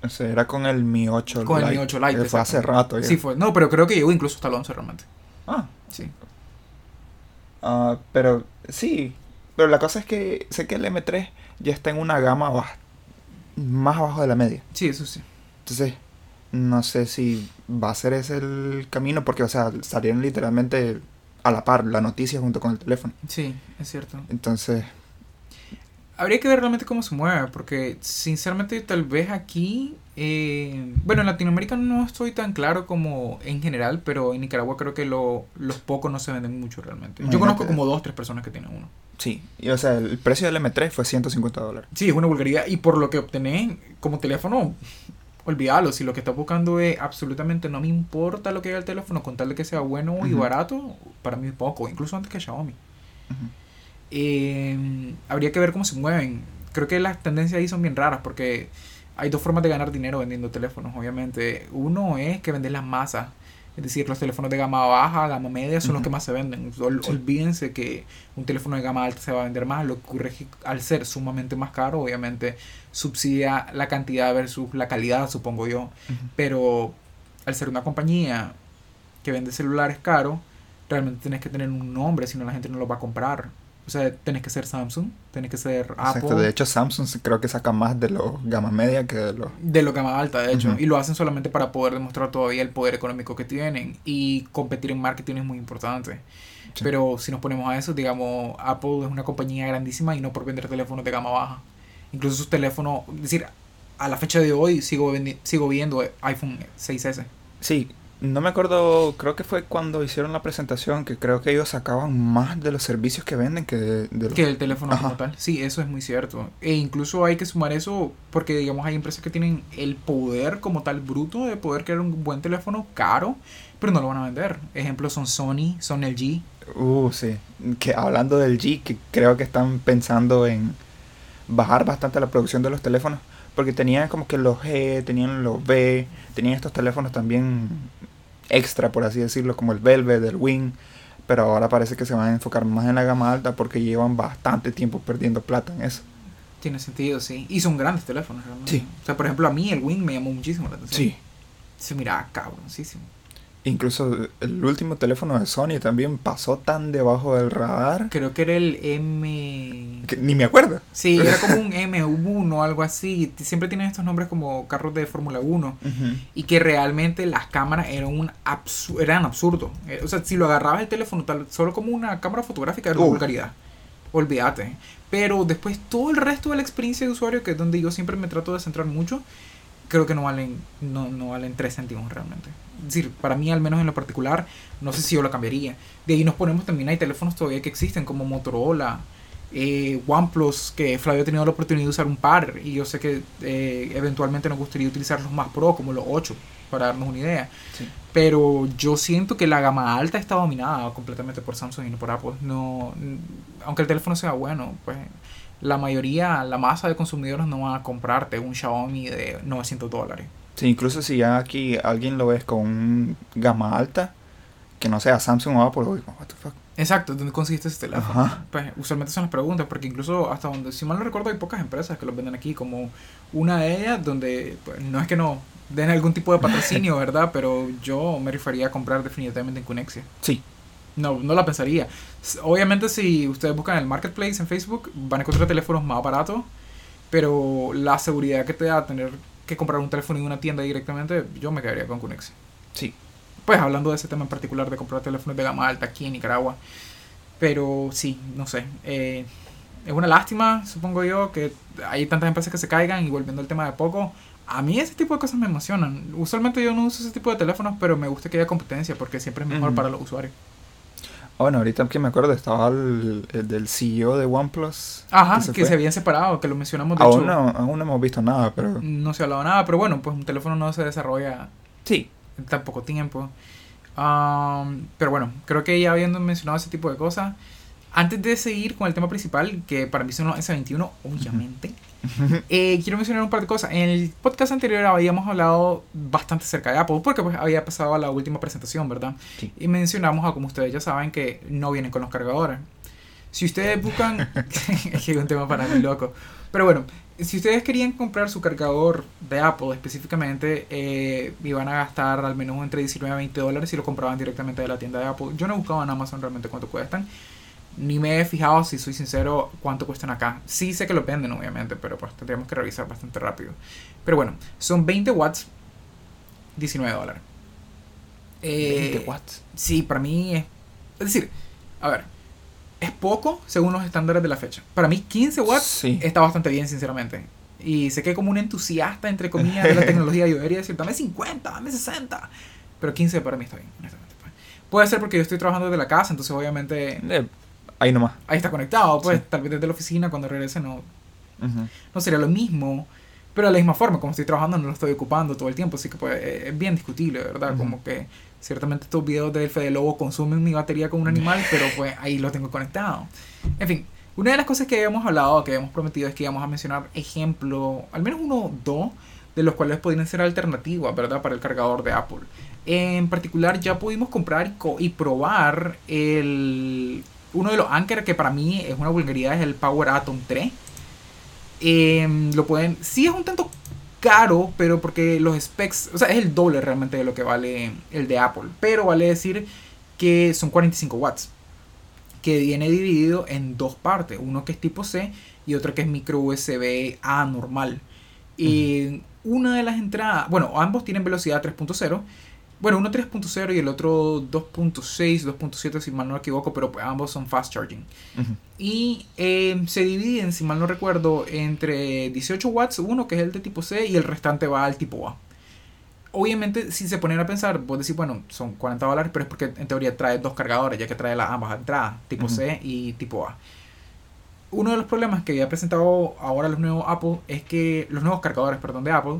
o sea, era con el Mi 8 Con el. Mi 8 Lite, fue hace rato ya. Sí fue. No, pero creo que llegó incluso hasta el 11 realmente. ah Sí. Ah, pero sí, pero la cosa es que sé que el M3 ya está en una gama más abajo de la media. Sí, eso sí. Entonces, no sé si va a ser ese el camino, porque, o sea, salieron literalmente a la par la noticia junto con el teléfono. Sí, es cierto. Entonces, Habría que ver realmente cómo se mueve, porque sinceramente tal vez aquí, eh, bueno, en Latinoamérica no estoy tan claro como en general, pero en Nicaragua creo que lo- los pocos no se venden mucho realmente. Yo conozco como dos, tres personas que tienen uno. sí. Y, o sea, el precio del M3 fue 150 dólares. Sí, es una vulgaridad, y por lo que obtenés como teléfono, olvídalo, si lo que estás buscando es absolutamente no me importa lo que haga el teléfono, con tal de que sea bueno y barato, para mí es poco, incluso antes que Xiaomi. Ujú. Eh, habría que ver cómo se mueven. Creo que las tendencias ahí son bien raras porque hay dos formas de ganar dinero vendiendo teléfonos, obviamente. Uno es que vendes las masas. Es decir, los teléfonos de gama baja, gama media son los que más se venden. Ol- Sí. Olvídense que un teléfono de gama alta se va a vender más. Lo que ocurre es que al ser sumamente más caro, obviamente subsidia la cantidad versus la calidad, supongo yo. Pero al ser una compañía que vende celulares caros, realmente tienes que tener un nombre, si no la gente no lo va a comprar. O sea, tenés que ser Samsung, tenés que ser Exacto. Apple. De hecho, Samsung creo que saca más de los gama media que de los... De lo gama alta, de hecho. Y lo hacen solamente para poder demostrar todavía el poder económico que tienen. Y competir en marketing es muy importante. Sí. Pero si nos ponemos a eso, digamos, Apple es una compañía grandísima y no por vender teléfonos de gama baja. Incluso sus teléfonos, es decir, a la fecha de hoy sigo, sigo viendo iPhone 6S. Sí, no me acuerdo, creo que fue cuando hicieron la presentación que creo que ellos sacaban más de los servicios que venden que de, de los... Que el teléfono Ajá. como tal. Sí, eso es muy cierto. E incluso hay que sumar eso porque, digamos, hay empresas que tienen el poder como tal bruto de poder crear un buen teléfono caro, pero no lo van a vender. Ejemplos son Sony, son LG. Uh, sí. Que hablando del G, que creo que están pensando en bajar bastante la producción de los teléfonos. Porque tenían como que los G, tenían los B, tenían estos teléfonos también extra, por así decirlo, como el Velvet, el Wing. Pero ahora parece que se van a enfocar más en la gama alta porque llevan bastante tiempo perdiendo plata en eso. Tiene sentido, sí. Y son grandes teléfonos, realmente. Sí. O sea, por ejemplo, a mí el Wing me llamó muchísimo la atención. Sí. Se mira cabroncísimo. Incluso el último teléfono de Sony también pasó tan debajo del radar. Creo que era el M... Que ni me acuerdo. Sí, era como un M1 o algo así. Siempre tienen estos nombres como carros de Fórmula 1. Y que realmente las cámaras eran, un absu eran absurdos. Eh, o sea, si lo agarrabas el teléfono tal, solo como una cámara fotográfica era una Uh. vulgaridad. Olvídate. Pero después todo el resto de la experiencia de usuario, que es donde yo siempre me trato de centrar mucho, creo que no valen, no, no valen 3 céntimos realmente. Es decir, para mí al menos en lo particular, no sé si yo lo cambiaría. De ahí nos ponemos también, hay teléfonos todavía que existen como Motorola, eh, OnePlus, que Flavio ha tenido la oportunidad de usar un par y yo sé que eh, eventualmente nos gustaría utilizar los más pro, como los 8, para darnos una idea. Sí. Pero yo siento que la gama alta está dominada completamente por Samsung y no por Apple. No, aunque el teléfono sea bueno, pues la mayoría, la masa de consumidores no van a comprarte un Xiaomi de 900 dólares. Sí, incluso si ya aquí alguien lo ves con un gama alta, que no sea Samsung o Apple, what the fuck. Exacto, ¿dónde conseguiste ese teléfono? Ajá. Pues usualmente son las preguntas, porque incluso hasta donde, si mal no recuerdo, hay pocas empresas que los venden aquí, como una de ellas donde pues, no es que no den algún tipo de patrocinio, ¿verdad? Pero yo me refería a comprar definitivamente en Cunexia. Sí, No, no la pensaría. Obviamente si ustedes buscan el marketplace en Facebook, van a encontrar teléfonos más baratos, pero la seguridad que te da tener que comprar un teléfono en una tienda directamente, yo me quedaría con Cunexia. sí. Pues hablando de ese tema en particular de comprar teléfonos de gama alta aquí en Nicaragua. Pero sí, no sé. eh, es una lástima, supongo yo, que hay tantas empresas que se caigan y volviendo al tema de poco. A mí ese tipo de cosas me emocionan. Usualmente yo no uso ese tipo de teléfonos, pero me gusta que haya competencia porque siempre es mejor para los usuarios. Ah, bueno, ahorita que me acuerdo, estaba el, el del CEO de OnePlus. Ajá, se que se habían separado, que lo mencionamos de Aún hecho. no, aún no hemos visto nada, pero No se ha hablado nada, pero bueno, pues un teléfono no se desarrolla sí. en tan poco tiempo. Am, pero bueno, creo que ya habiendo mencionado ese tipo de cosas, antes de seguir con el tema principal, que para mí son los S21, obviamente, eh, quiero mencionar un par de cosas. En el podcast anterior habíamos hablado bastante acerca de Apple, porque pues había pasado a la última presentación, ¿verdad? Sí. Y mencionamos, a como ustedes ya saben, que no vienen con los cargadores. Si ustedes buscan, es un tema para mí loco. Pero bueno, si ustedes querían comprar su cargador de Apple específicamente, eh, iban a gastar al menos entre 19 a 20 dólares si lo compraban directamente de la tienda de Apple. Yo no he buscado en Amazon realmente cuánto cuestan. Ni me he fijado, si soy sincero, cuánto cuestan acá. Sí sé que lo venden, obviamente, pero pues tendríamos que revisar bastante rápido. Pero bueno, son 20 watts, 19 dólares. Eh, 20 watts. Sí, para mí es. Es decir, a ver, es poco según los estándares de la fecha. Para mí, 15 watts Sí. está bastante bien, sinceramente. Y sé que como un entusiasta, entre comillas, de la tecnología, yo debería decir, dame 50, dame 60. Pero 15 para mí está bien, honestamente. pues. Puede ser porque yo estoy trabajando desde la casa, entonces obviamente Eh, ahí nomás. ahí está conectado. Pues Sí. tal vez desde la oficina, cuando regrese, no, no sería lo mismo. Pero de la misma forma, como estoy trabajando, no lo estoy ocupando todo el tiempo. Así que pues, eh, es bien discutible, ¿verdad? Como que ciertamente estos videos del Fede Lobo consumen mi batería con un animal, pero pues ahí lo tengo conectado. En fin, una de las cosas que habíamos hablado, que habíamos prometido, es que íbamos a mencionar ejemplos, al menos uno o dos, de los cuales podrían ser alternativas, ¿verdad? Para el cargador de Apple. En particular, ya pudimos comprar y, co- y probar el, uno de los Anker que para mí es una vulgaridad, es el Power Atom 3. Em, lo pueden. Sí es un tanto caro, pero porque los specs. O sea, es el doble realmente de lo que vale el de Apple. Pero vale decir que son 45 watts. Que viene dividido en dos partes. Uno que es tipo C y otro que es micro USB A normal. Y una de las entradas. Bueno, ambos tienen velocidad 3.0. Bueno, uno 3.0 y el otro 2.6, 2.7 si mal no me equivoco, pero pues ambos son fast charging. Y eh, se dividen, si mal no recuerdo, entre 18 watts, uno que es el de tipo C y el restante va al tipo A. Obviamente, si se ponen a pensar, vos decís, bueno, son 40 dólares, pero es porque en teoría trae dos cargadores, ya que trae las ambas entradas, tipo. C y tipo A. Uno de los problemas que había presentado ahora los nuevos Apple es que, los nuevos cargadores, perdón, de Apple,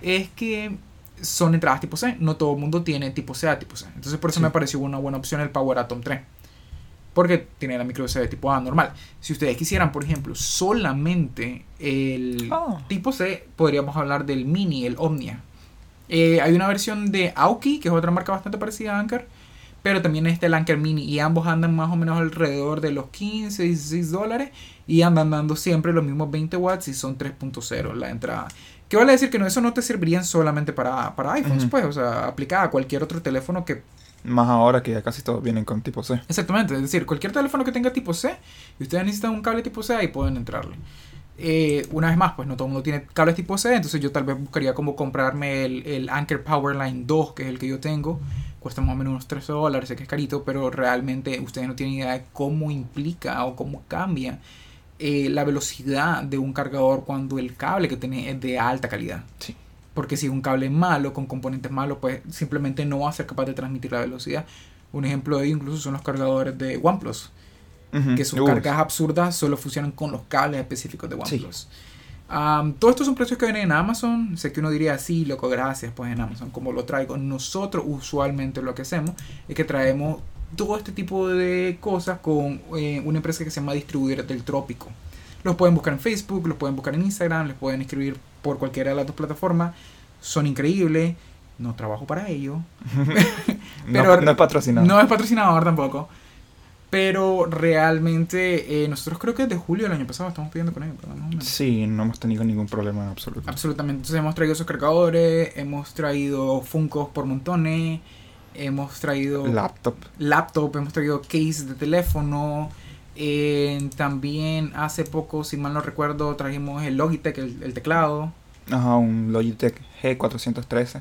es que son entradas tipo C. No todo el mundo tiene tipo C a tipo C. Entonces, por eso Sí. me pareció una buena opción el Power Atom 3 porque tiene la micro USB tipo A normal. Si ustedes quisieran, por ejemplo, solamente el Ah. tipo C, podríamos hablar del Mini, el Omnia. Eh, hay una versión de Aoki, que es otra marca bastante parecida a Anker, pero también está el Anker Mini y ambos andan más o menos alrededor de los 15, 16 dólares y andan dando siempre los mismos 20 watts y son 3.0 la entrada. ¿Qué vale decir que no, eso no te servirían solamente para, para iPhones, pues, o sea, aplicada a cualquier otro teléfono que Más ahora que ya casi todos vienen con tipo C. Exactamente, es decir, cualquier teléfono que tenga tipo C y ustedes necesitan un cable tipo C, ahí pueden entrarle. Eh, una vez más, pues no todo el mundo tiene cables tipo C, entonces yo tal vez buscaría como comprarme el, el Anker Powerline 2, que es el que yo tengo. Cuesta más o menos unos 13 dólares, sé que es carito, pero realmente ustedes no tienen idea de cómo implica o cómo cambia eh, la velocidad de un cargador cuando el cable que tiene es de alta calidad. Sí. Porque si un cable malo, con componentes malos, pues simplemente no va a ser capaz de transmitir la velocidad. Un ejemplo de ello incluso son los cargadores de OnePlus, que sus Uh, cargas absurdas solo funcionan con los cables específicos de Sí. OnePlus. Am, todos estos son precios que vienen en Amazon. Sé que uno diría, sí, loco, gracias, pues en Amazon, como lo traigo. Nosotros usualmente lo que hacemos es que traemos todo este tipo de cosas con eh, una empresa que se llama Distribuidores del Trópico. Los pueden buscar en Facebook, los pueden buscar en Instagram, les pueden escribir por cualquiera de las dos plataformas. Son increíbles. No trabajo para ello. no, pero- no es patrocinado. No es patrocinador tampoco. Pero realmente eh, nosotros creo que desde julio del año pasado estamos pidiendo con ellos. ¿verdad? Más o menos. Sí, no hemos tenido ningún problema en absoluto. Absolutamente. Entonces hemos traído esos cargadores, hemos traído Funkos por montones, hemos traído Laptop. laptop, hemos traído case de teléfono. eh, también hace poco, si mal no recuerdo, trajimos el Logitech, el, el teclado. Ajá, un Logitech G413.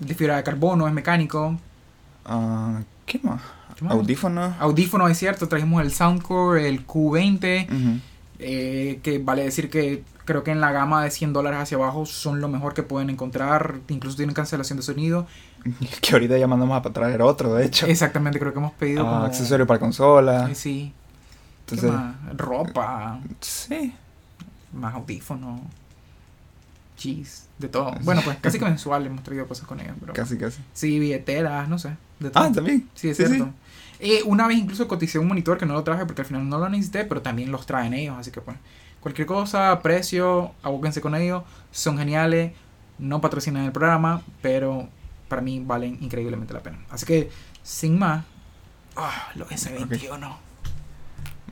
De fibra de carbono, es mecánico. Ah, ¿Qué más? ¿Qué más? Audífonos. Audífono, es cierto, trajimos el Soundcore, el Q20. Ujú. eh, que vale decir que creo que en la gama de 100 dólares hacia abajo son lo mejor que pueden encontrar. Incluso tienen cancelación de sonido. Que ahorita ya mandamos a traer otro, de hecho. Exactamente, creo que hemos pedido Ah, como... accesorio para consola. Sí. ¿Qué Entonces? Ropa, sí. más audífonos, cheese, de todo. Bueno, pues casi que mensual hemos traído cosas con ellos. Pero... Casi, casi. Sí, billeteras, no sé. De todo. Ah, también. Sí, es Sí, cierto. Eh, una vez incluso coticé un monitor que no lo traje porque al final no lo necesité, pero también los traen ellos, así que pues cualquier cosa, precio, abóquense con ellos, son geniales, no patrocinan el programa, pero para mí valen increíblemente la pena. Así que, sin más, ah, los S21.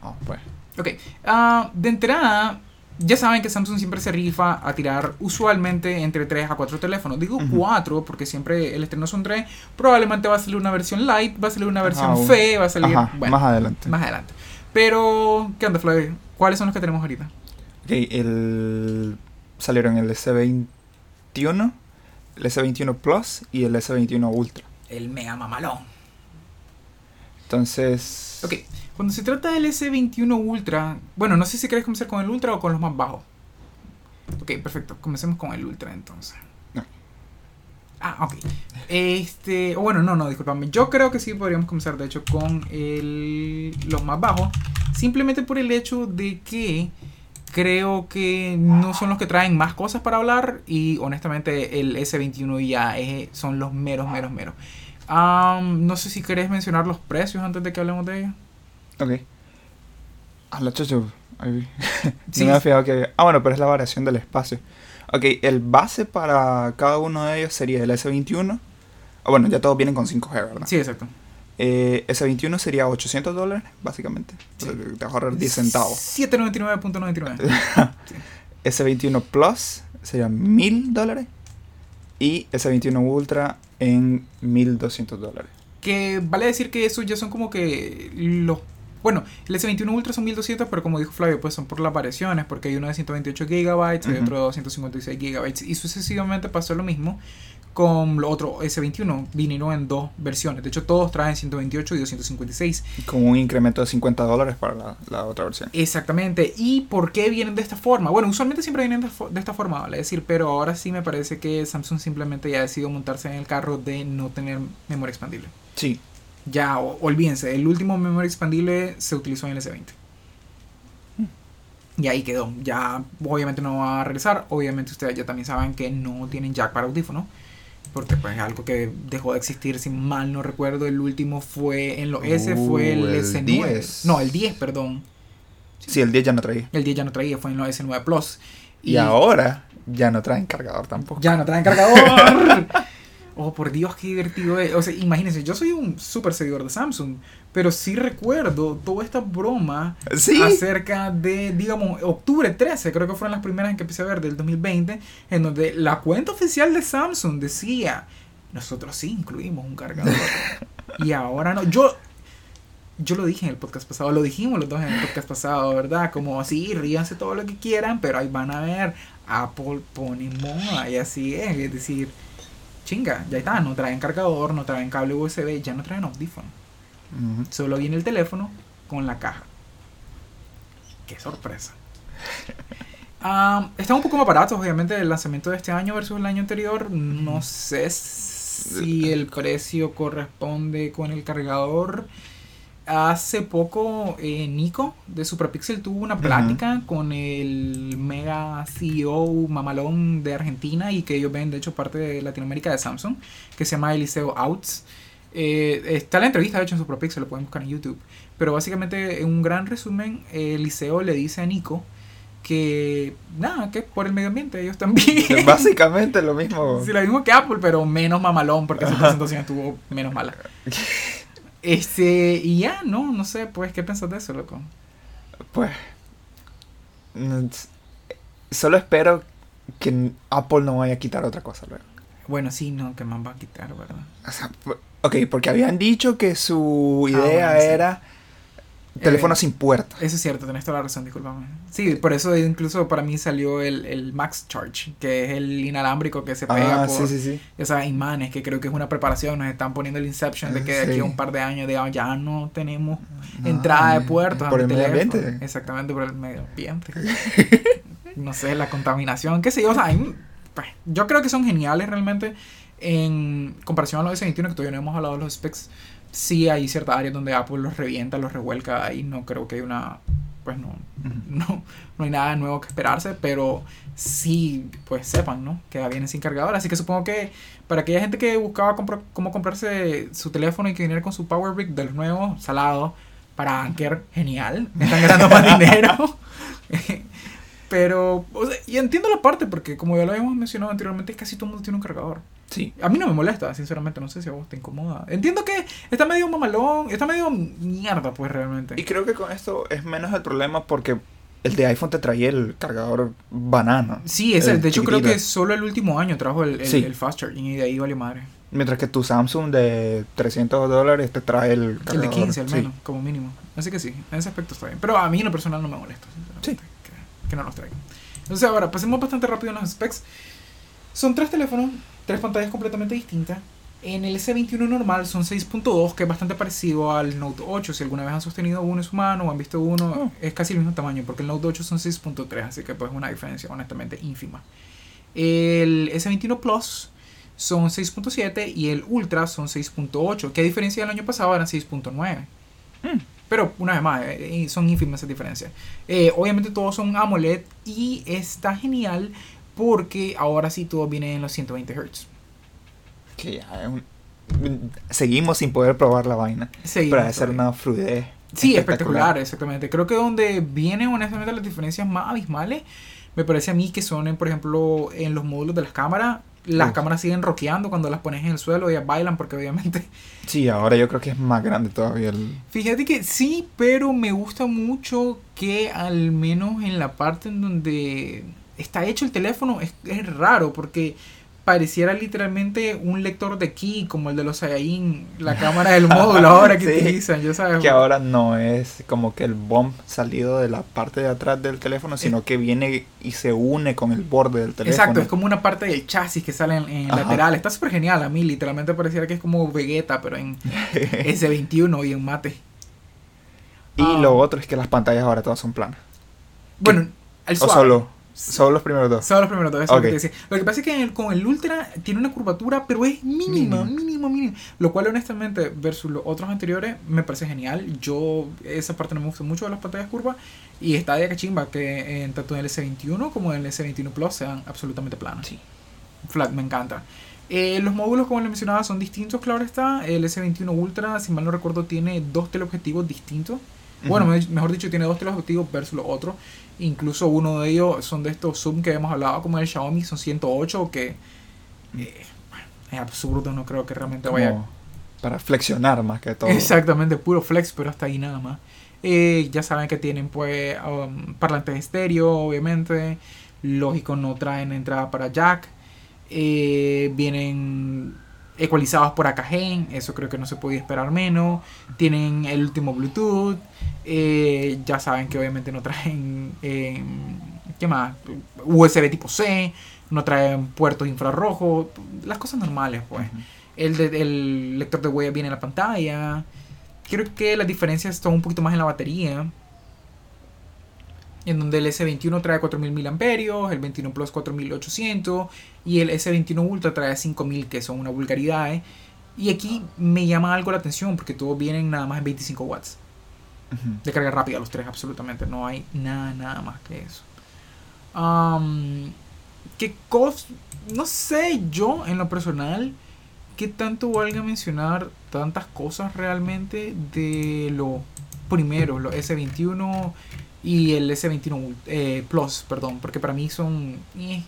No, pues. Ok, ah, de entrada, ya saben que Samsung siempre se rifa a tirar usualmente entre 3 a 4 teléfonos. Digo Ujú. 4 porque siempre el estreno son 3. Probablemente va a salir una versión light, va a salir una versión Ajá, fe, va a salir... Ajá, bueno, más adelante. más adelante. Pero, ¿qué onda, Flavio? ¿Cuáles son los que tenemos ahorita? Ok, el... salieron el S21, el S21 Plus y el S21 Ultra. El mega mamalón. Entonces... Ok, cuando se trata del S21 Ultra, bueno, no sé si querés comenzar con el Ultra o con los más bajos. Ok, perfecto. Comencemos con el Ultra entonces. No. Ah, ok. Este, bueno, no, no, discúlpame. Yo creo que sí podríamos comenzar, de hecho, con el, los más bajos. Simplemente por el hecho de que creo que no son los que traen más cosas para hablar. Y honestamente, el S21 ya es- son los meros, meros, meros. Am, no sé si querés mencionar los precios antes de que hablemos de ellos. Ok. Ah, la. Ahí. Sí. No me había fijado que... Ah, bueno, pero es la variación del espacio. Ok, el base para cada uno de ellos sería el S21. Ah, bueno, ya todos vienen con 5G, ¿verdad? Sí, exacto. Eh, S21 sería 800 dólares, básicamente. Sí. Te ahorras 10 centavos. 799.99. S21 Plus sería 1000 dólares. Y S21 Ultra en 1200 dólares. Que vale decir que esos ya son como que los... Bueno, el S21 Ultra son 1200, pero como dijo Flavio, pues son por las variaciones, porque hay uno de 128 GB, hay Ujú. otro de 256 GB, y sucesivamente pasó lo mismo con lo otro S21. Vinieron en dos versiones. De hecho, todos traen 128 y 256. Con un incremento de 50 dólares para la, la otra versión. Exactamente. ¿Y por qué vienen de esta forma? Bueno, usualmente siempre vienen de, de esta forma, vale decir, pero ahora sí me parece que Samsung simplemente ya ha decidido montarse en el carro de no tener memoria expandible. Sí. Ya, o- olvídense, el último memoria expandible se utilizó en el S20. Y ahí quedó. Ya obviamente no va a regresar. Obviamente ustedes ya también saben que no tienen jack para audífono. Porque pues es algo que dejó de existir, si mal no recuerdo. El último fue en los S, fue el, Uh, el S9. 10. No, el 10, perdón. Sí, el 10 ya no traía. El 10 ya no traía, fue en los S9 Plus. Y, ahora ya no traen cargador tampoco. Ya no traen cargador. Oh, por Dios, qué divertido es. O sea, imagínense, yo soy un súper seguidor de Samsung, pero sí recuerdo toda esta broma Sí. acerca de, digamos, octubre 13, creo que fueron las primeras en que empecé a ver del 2020, en donde la cuenta oficial de Samsung decía, nosotros sí incluimos un cargador. y ahora no. Yo, yo lo dije en el podcast pasado, lo dijimos los dos en el podcast pasado, ¿verdad? Como así, ríanse todo lo que quieran, pero ahí van a ver, Apple pone moda y así es, es decir, chinga, ya está, no traen cargador, no traen cable USB, ya no traen audífono. Solo viene el teléfono con la caja. Qué sorpresa. Ah, están un poco más baratos, obviamente, el lanzamiento de este año versus el año anterior. No sé si el precio corresponde con el cargador. Hace poco eh, Nico de Superpixel tuvo una plática con el mega CEO mamalón de Argentina y que ellos ven de hecho parte de Latinoamérica de Samsung, que se llama Eliseo Outs. Eh, está la entrevista de hecho en Superpixel, lo pueden buscar en YouTube. Pero básicamente, en un gran resumen, Eliseo le dice a Nico que nada, que por el medio ambiente ellos también. Básicamente lo mismo. Sí, lo mismo que Apple, pero menos mamalón, porque su presentación estuvo menos mala. Este, y ya, no, no sé, pues, ¿qué pensás de eso, loco? Pues. mm, Solo espero que Apple no vaya a quitar otra cosa luego. Bueno, sí, no, que más va a quitar, ¿verdad? O sea, ok, porque habían dicho que su idea Ah, bueno, sí. Teléfono Eh, sin puerta. Eso es cierto, tenés toda la razón, discúlpame. Sí, por eso incluso para mí salió el, el Max Charge, que es el inalámbrico que se pega Ah, por, sí, sí, sí. sabes, imanes, que creo que es una preparación, nos están poniendo el Inception de que de aquí a un par de años digamos, ya no tenemos No, entrada de puertos Por el medio ambiente. Exactamente, por el medio ambiente. no sé, la contaminación, qué sé yo, o sea, hay- pues, yo creo que son geniales realmente en comparación a los S21 que todavía no hemos hablado de los specs. Sí hay ciertas áreas donde Apple los revienta, los revuelca, ahí no creo que hay una, pues no, no, no hay nada nuevo que esperarse, pero sí, pues sepan, ¿no? Que ya vienen sin cargador. Así que supongo que para aquella gente que buscaba comprar, cómo comprarse su teléfono y que viniera con su Power Brick de los nuevos, salado, para Anker, genial. Me están ganando más dinero. pero, o sea, y entiendo la parte, porque como ya lo habíamos mencionado anteriormente, casi todo el mundo tiene un cargador. Sí. A mí no me molesta, sinceramente, no sé si a vos te incomoda. Entiendo que está medio mamalón, está medio mierda, pues realmente. Y creo que con esto es menos el problema porque el de iPhone te traía el cargador banana. Sí, es el, el de hecho creo que solo el último año trajo el, el, Sí. el fast charging y de ahí vale madre. Mientras que tu Samsung de 300 dólares te trae el El cargador. de 15 al sí. menos, como mínimo. Así que sí, en ese aspecto está bien. Pero a mí en lo personal no me molesta, sinceramente, Sí. Que, no los traigan. Entonces ahora, pasemos bastante rápido en los specs. Son tres teléfonos, tres pantallas completamente distintas. En el S21 normal son 6.2, que es bastante parecido al Note 8. Si alguna vez han sostenido uno en su mano o han visto uno, Oh. es casi el mismo tamaño, porque el Note 8 son 6.3, así que pues una diferencia honestamente ínfima. El S21 Plus son 6.7 y el Ultra son 6.8, que a diferencia del año pasado eran 6.9. Mm. Pero una vez más, eh, son ínfimas esas diferencias. Eh, obviamente todos son AMOLED y está genial porque ahora sí todo viene en los 120 Hz. Que ya es un- Seguimos sin poder probar la vaina. Seguimos ser todavía. una fluidez. Sí, espectacular, exactamente. Creo que donde vienen honestamente las diferencias más abismales, me parece a mí que son, en, por ejemplo, en los módulos de las cámaras. Las Uf. cámaras siguen rockeando cuando las pones en el suelo, ellas bailan porque obviamente... Sí, ahora yo creo que es más grande todavía el. Fíjate que sí, pero me gusta mucho que al menos en la parte en donde está hecho el teléfono es, es raro porque pareciera literalmente un lector de key como el de los Saiyajin, la cámara del módulo ahora que Sí. utilizan, ya sabes. Que ahora no es como que el bomb salido de la parte de atrás del teléfono, sino que viene y se une con el borde del teléfono. Exacto, es como una parte del chasis que sale en, en lateral. Está súper genial a mí, literalmente pareciera que es como Vegeta, pero en S21 y en mate. y Ah. lo otro es que las pantallas ahora todas son planas. Bueno, el O solo, solo los primeros dos. Son los primeros dos, eso es lo que Ok. te decía. Lo que pasa es que el- con el Ultra tiene una curvatura, pero es mínima, Mínima. mínima, mínima. Lo cual, honestamente, versus los otros anteriores, me parece genial. Yo, esa parte no me gusta mucho de las pantallas curvas. Y está de cachimba que en tanto en el S21 como en el S21 Plus sean absolutamente planas. Sí. Flat, me encanta. Eh, los módulos, como les mencionaba, son distintos, claro está. El S21 Ultra, si mal no recuerdo, tiene dos teleobjetivos distintos. Bueno, mejor dicho, tiene dos teleobjetivos versus los otros. Incluso uno de ellos son de estos zoom que hemos hablado, como el Xiaomi, son 108, que... eh, bueno, es absurdo, no creo que realmente vaya... Para flexionar más que todo. Exactamente, puro flex, pero hasta ahí nada más. Eh, ya saben que tienen pues um, parlantes estéreo, obviamente. Lógico, no traen entrada para jack. Eh, vienen ecualizados por AKG, eso creo que no se podía esperar menos. Tienen el último Bluetooth. Eh, ya saben que obviamente no traen. ¿Qué más? USB tipo C. No traen puertos infrarrojos. Las cosas normales, pues. el, de, el lector de huella viene en la pantalla. Creo que las diferencias están un poquito más en la batería. En donde el S21 trae 4000 mAh, el 21 Plus 4800 y el S21 Ultra trae 5000, que son una vulgaridad. ¿eh? Y aquí me llama algo la atención porque todos vienen nada más en 25 watts. De carga rápida los tres, absolutamente. No hay nada, nada más que eso. ¿Qué cosas? No sé, yo en lo personal, ¿qué tanto valga mencionar tantas cosas realmente de lo primero, los S21 y el S21 eh, Plus, perdón, porque para mí son... Eh,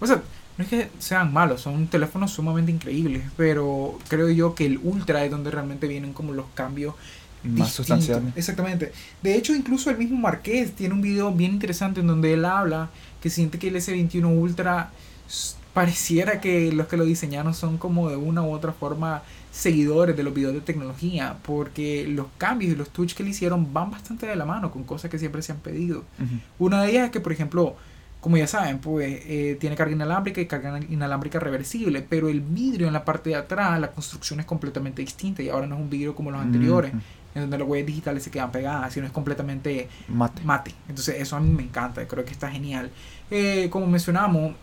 o sea, no es que sean malos, son teléfonos sumamente increíbles, pero creo yo que el Ultra es donde realmente vienen como los cambios más sustanciales. Exactamente. De hecho, incluso el mismo Marqués tiene un video bien interesante en donde él habla que siente que el S21 Ultra pareciera que los que lo diseñaron son como de una u otra forma seguidores de los videos de tecnología, porque los cambios y los touch que le hicieron van bastante de la mano con cosas que siempre se han pedido. Una de ellas es que, por ejemplo, como ya saben, pues eh, tiene carga inalámbrica y carga inalámbrica reversible, pero el vidrio en la parte de atrás, la construcción es completamente distinta y ahora no es un vidrio como los anteriores, en donde las huellas digitales se quedan pegadas, sino es completamente mate. mate. Entonces eso a mí me encanta, creo que está genial. Eh, como mencionamos,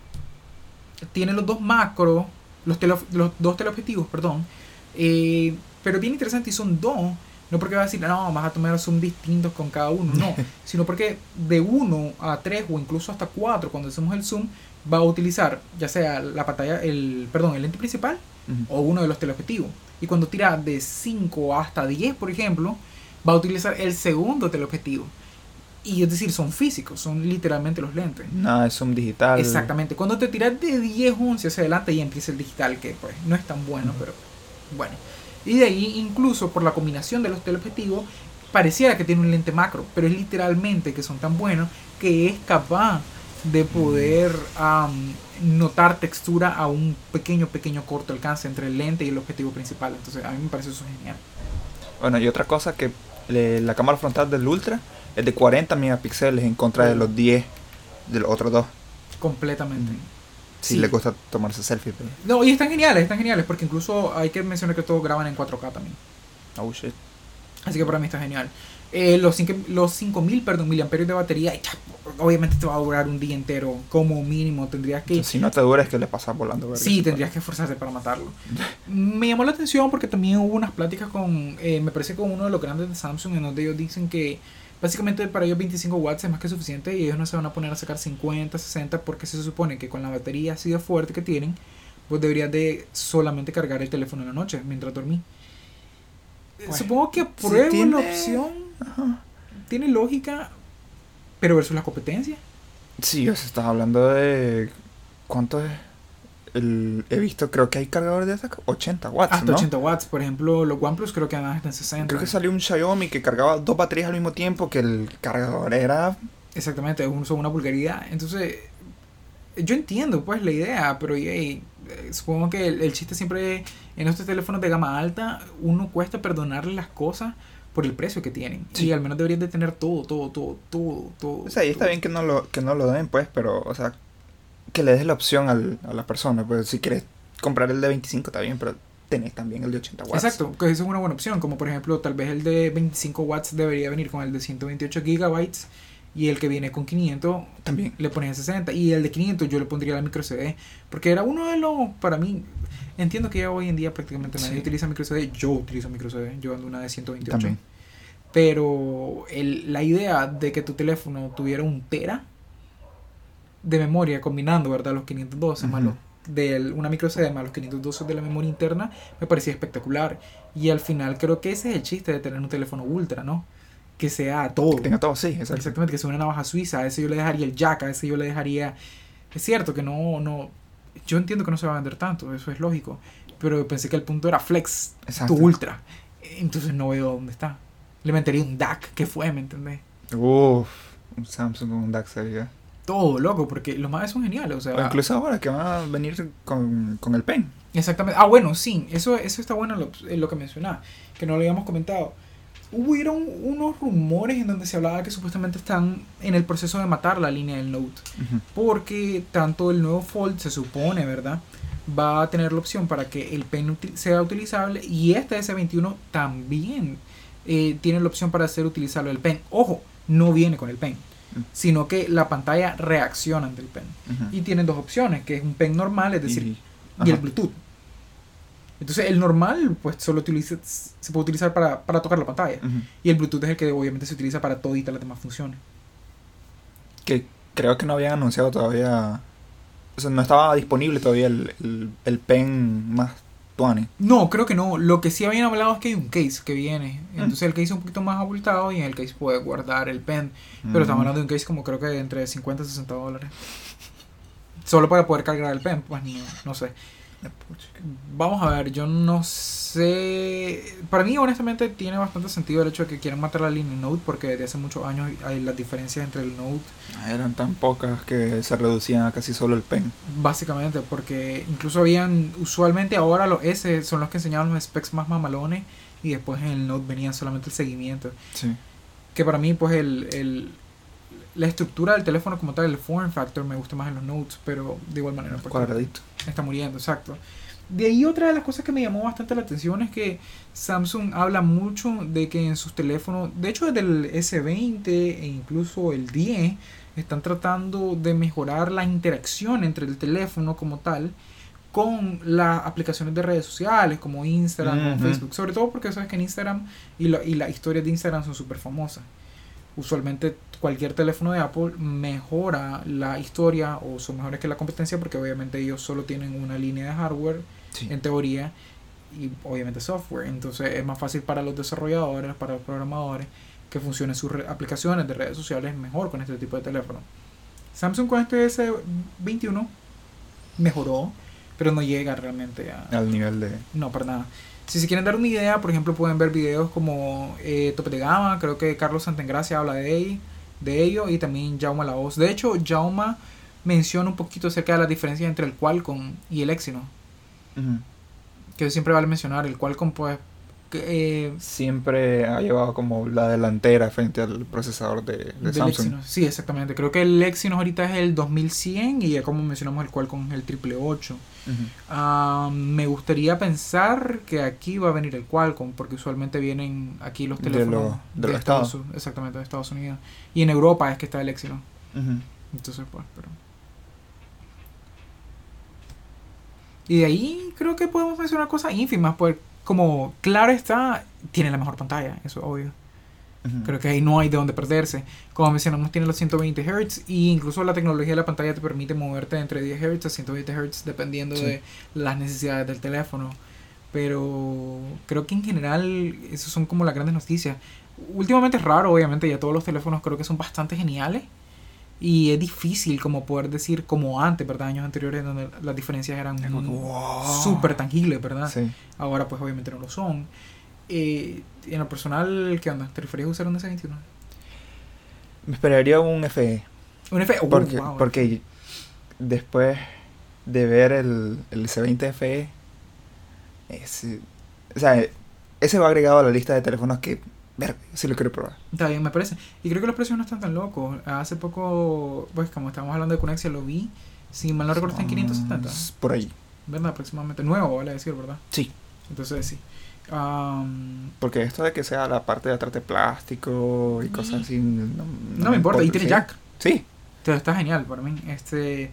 tiene los dos macros, los, los dos teleobjetivos, perdón, eh, pero bien interesante y son dos. No porque va a decir, no, vas a tomar zoom distintos con cada uno, no. sino porque de uno a tres o incluso hasta cuatro, cuando hacemos el zoom, va a utilizar ya sea la pantalla, el, perdón, el lente principal o uno de los teleobjetivos. Y cuando tira de 5 hasta 10, por ejemplo, va a utilizar el segundo teleobjetivo. Y es decir, son físicos, son literalmente los lentes. Nada, es un digital. Exactamente. Cuando te tiras de 10, 11 hacia adelante, y empieza el digital, que pues no es tan bueno, pero bueno. Y de ahí, incluso por la combinación de los teleobjetivos, pareciera que tiene un lente macro, pero es literalmente que son tan buenos que es capaz de poder notar textura a un pequeño, pequeño corto alcance entre el lente y el objetivo principal. Entonces, a mí me parece eso genial. Bueno, y otra cosa que la cámara frontal del Ultra es de 40 megapíxeles en contra de los 10 de los otros dos. Completamente. Si le gusta tomarse selfie. Pero... No, y están geniales, están geniales, porque incluso hay que mencionar que todos graban en 4K también. Oh shit. Así que para mí está genial. Eh, los 5000 los 5000 perdón, miliamperios de batería, obviamente te va a durar un día entero, como mínimo. Tendrías que. Si no te dura, es que le pasas volando. Sí, tendrías que esforzarte para matarlo. me llamó la atención porque también hubo unas pláticas con. Eh, me parece con uno de los grandes de Samsung, en donde ellos dicen que Básicamente para ellos 25 watts es más que suficiente y ellos no se van a poner a sacar 50, 60 porque se supone que con la batería así de fuerte que tienen, pues deberías de solamente cargar el teléfono en la noche mientras dormí. Pues, Supongo que apruebo la opción. Tiene lógica, pero versus la competencia. Sí, o sea, estás hablando de... ¿Cuánto es? He visto, creo que hay cargadores de hasta 80 watts. Hasta 80 watts, por ejemplo, los OnePlus creo que además están en 60. Creo que salió un Xiaomi que cargaba dos baterías al mismo tiempo, que el cargador era. Exactamente, son una vulgaridad. Entonces, yo entiendo pues la idea, pero supongo que el, chiste siempre en estos teléfonos de gama alta, uno cuesta perdonarle las cosas por el precio que tienen. Sí, al menos deberían de tener todo, todo, todo, todo, todo. O sea, ahí está bien que no lo, que no lo den, pues, pero, o sea, que le des la opción al, a la persona. Pues si quieres comprar el de 25 está bien, pero tenés también el de 80 watts. Exacto, que esa es una buena opción. Como por ejemplo, tal vez el de 25 watts debería venir con el de 128 gigabytes. Y el que viene con 500 también le pones 60. Y el de 500 yo le pondría la micro CD. Porque era uno de los, para mí, entiendo que ya hoy en día prácticamente nadie utiliza micro CD. Yo utilizo micro CD, yo ando una de 128. También. Pero el, la idea de que tu teléfono tuviera un tera de memoria combinando, ¿verdad? Los 512 más los de una micro CD más los 512 de la memoria interna me parecía espectacular. Y al final creo que ese es el chiste de tener un teléfono ultra, ¿no? Que sea todo. Que tenga todo, sí, exactamente. Que sea una navaja suiza. A ese yo le dejaría el jack, a ese yo le dejaría... Es cierto que no, no... yo entiendo que no se va a vender tanto, eso es lógico, pero pensé que el punto era Flex, Exacto. tu Ultra. Entonces no veo dónde está. Le metería un DAC, que fue, ¿me entendés? Uff, un Samsung con un DAC sería. Todo loco, porque los más son geniales, o sea... O incluso ahora que van a venir con, con el Pen. Exactamente. Ah, bueno, sí, eso, eso está bueno lo, eh, lo que mencionaba, que no lo habíamos comentado. Hubieron unos rumores en donde se hablaba que supuestamente están en el proceso de matar la línea del Note, porque tanto el nuevo Fold se supone, ¿verdad? Va a tener la opción para que el pen uti- sea utilizable y este S21 también eh, tiene la opción para hacer utilizable el pen. Ojo, no viene con el pen, Sino que la pantalla reacciona ante el pen. Y tienen dos opciones, que es un pen normal, es decir, Y- y el. Bluetooth. Entonces el normal pues solo utiliza, se puede utilizar para, para tocar la pantalla. Y el Bluetooth es el que obviamente se utiliza para toditas las demás funciones. Que creo que no habían anunciado todavía. O sea, no estaba disponible todavía el, el, el Pen más No, creo que no. Lo que sí habían hablado es que hay un case que viene. Mm. Entonces el case es un poquito más abultado y en el case puede guardar el pen. Pero Mm. estamos hablando de un case como creo que entre 50 y 60 dólares. Solo para poder cargar el pen. Pues no, no sé. Vamos a ver, yo no sé. Para mí, honestamente, tiene bastante sentido el hecho de que quieran matar la línea Note, porque desde hace muchos años hay las diferencias entre el Note, Eran tan pocas que se reducían a casi solo el Pen. básicamente, porque incluso habían, usualmente ahora los S son los que enseñaban los specs más mamalones, y después en el Note venía solamente el seguimiento. Sí. Que para mí, pues, el, el- la estructura del teléfono como tal, el form factor, me gusta más en los Notes, pero de igual manera, Cuadradito. está muriendo, exacto. De ahí otra de las cosas que me llamó bastante la atención es que Samsung habla mucho de que en sus teléfonos, de hecho desde el S20 e incluso el 10, están tratando de mejorar la interacción entre el teléfono como tal con las aplicaciones de redes sociales como Instagram o. Facebook. Sobre todo porque sabes que en Instagram y, la- y las historias de Instagram son súper famosas. Usualmente cualquier teléfono de Apple mejora la historia o son mejores que la competencia porque obviamente ellos solo tienen una línea de hardware Sí. en teoría y obviamente software. Entonces es más fácil para los desarrolladores, para los programadores que funcionen sus aplicaciones de redes sociales mejor con este tipo de teléfono. Samsung con este S21 mejoró, pero no llega realmente a... Al nivel de. No, para nada. Si se quieren dar una idea, por ejemplo, pueden ver videos como eh, Tope de Gama, creo que Carlos Santengracia habla de, ahí, de ello, y también Jauma La Voz. De hecho, Jauma menciona un poquito acerca de las diferencias entre el Qualcomm y el Exynos, Que siempre vale mencionar. El Qualcomm, pues, que, eh, Siempre ha llevado como la delantera frente al procesador de, de Samsung. Exynos. Sí, exactamente. Creo que el Exynos ahorita es el 2100 y ya como mencionamos el Qualcomm es el 888. Ujú. Ah, me gustaría pensar que aquí va a venir el Qualcomm, porque usualmente vienen aquí los De teléfonos de los Estados. Unidos, exactamente de Estados Unidos. Y en Europa es que está el Exynos. Ujú. Entonces, pues, pero. Y de ahí creo que podemos mencionar cosas ínfimas, pues, como claro está, tiene la mejor pantalla, eso es obvio. Creo que ahí no hay de dónde perderse. Como mencionamos, tiene los 120 Hz y incluso la tecnología de la pantalla te permite moverte entre 10 Hz a 120 Hz dependiendo Sí. de las necesidades del teléfono. Pero creo que en general esas son como las grandes noticias. Últimamente es raro, obviamente, ya todos los teléfonos creo que son bastante geniales. Y es difícil como poder decir como antes, ¿verdad? Años anteriores donde las diferencias eran muy- wow. súper tangibles, ¿verdad? Sí. Ahora pues obviamente no lo son. Eh, en lo personal, ¿qué onda? ¿Te referías a usar un S21? Me esperaría un FE. Un F... oh, Porque, wow. porque después de ver el, el C20 FE, ese, o sea, ese va agregado a la lista de teléfonos que, ver, sí lo quiero probar. Está bien, me parece. Y creo que los precios no están tan locos. Hace poco, pues como estábamos hablando de Conexia, lo vi. Si mal no recuerdo, está en 570. Son Por ahí. ¿Verdad? Aproximadamente. Nuevo, vale decir, ¿verdad? Sí. Entonces sí. Am, Porque esto de que sea la parte de atrás de plástico y cosas así. No, no, me importa. Y tiene ¿sí? jack. Sí. Entonces está genial para mí. Este,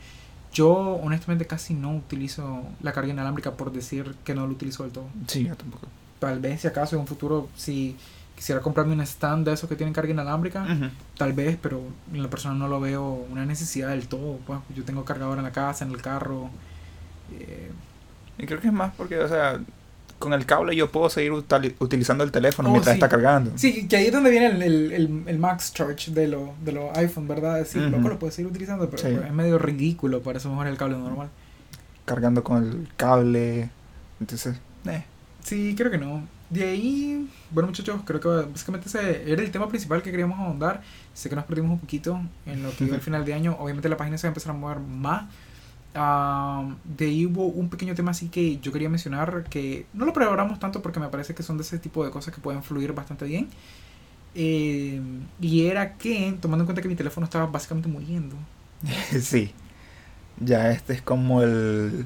yo honestamente casi no utilizo la carga inalámbrica por decir que no lo utilizo del todo. Sí, yo tampoco. Tal vez si acaso en un futuro, si quisiera comprarme un stand de esos que tienen carga inalámbrica, tal vez, pero en la persona no lo veo una necesidad del todo. Pues, yo tengo cargador en la casa, en el carro. eh, Y creo que es más porque, o sea, con el cable yo puedo seguir utilizando el teléfono Oh, mientras sí. está cargando. Sí, que ahí es donde viene el, el, el, el max charge de los de los iPhone, ¿verdad? Sí, Ujú. loco, lo puedes seguir utilizando, pero Sí. es medio ridículo, para eso mejor el cable normal. cargando con el cable. Entonces, eh. Sí, creo que no. De ahí, bueno muchachos, creo que básicamente ese era el tema principal que queríamos ahondar. Sé que nos perdimos un poquito en lo que iba al final de año. Obviamente la página se va a empezar a mover más. Ah, de ahí hubo un pequeño tema así que yo quería mencionar que no lo preparamos tanto porque me parece que son de ese tipo de cosas que pueden fluir bastante bien. Eh, y era que, tomando en cuenta que mi teléfono estaba básicamente muriendo. sí. Ya este es como el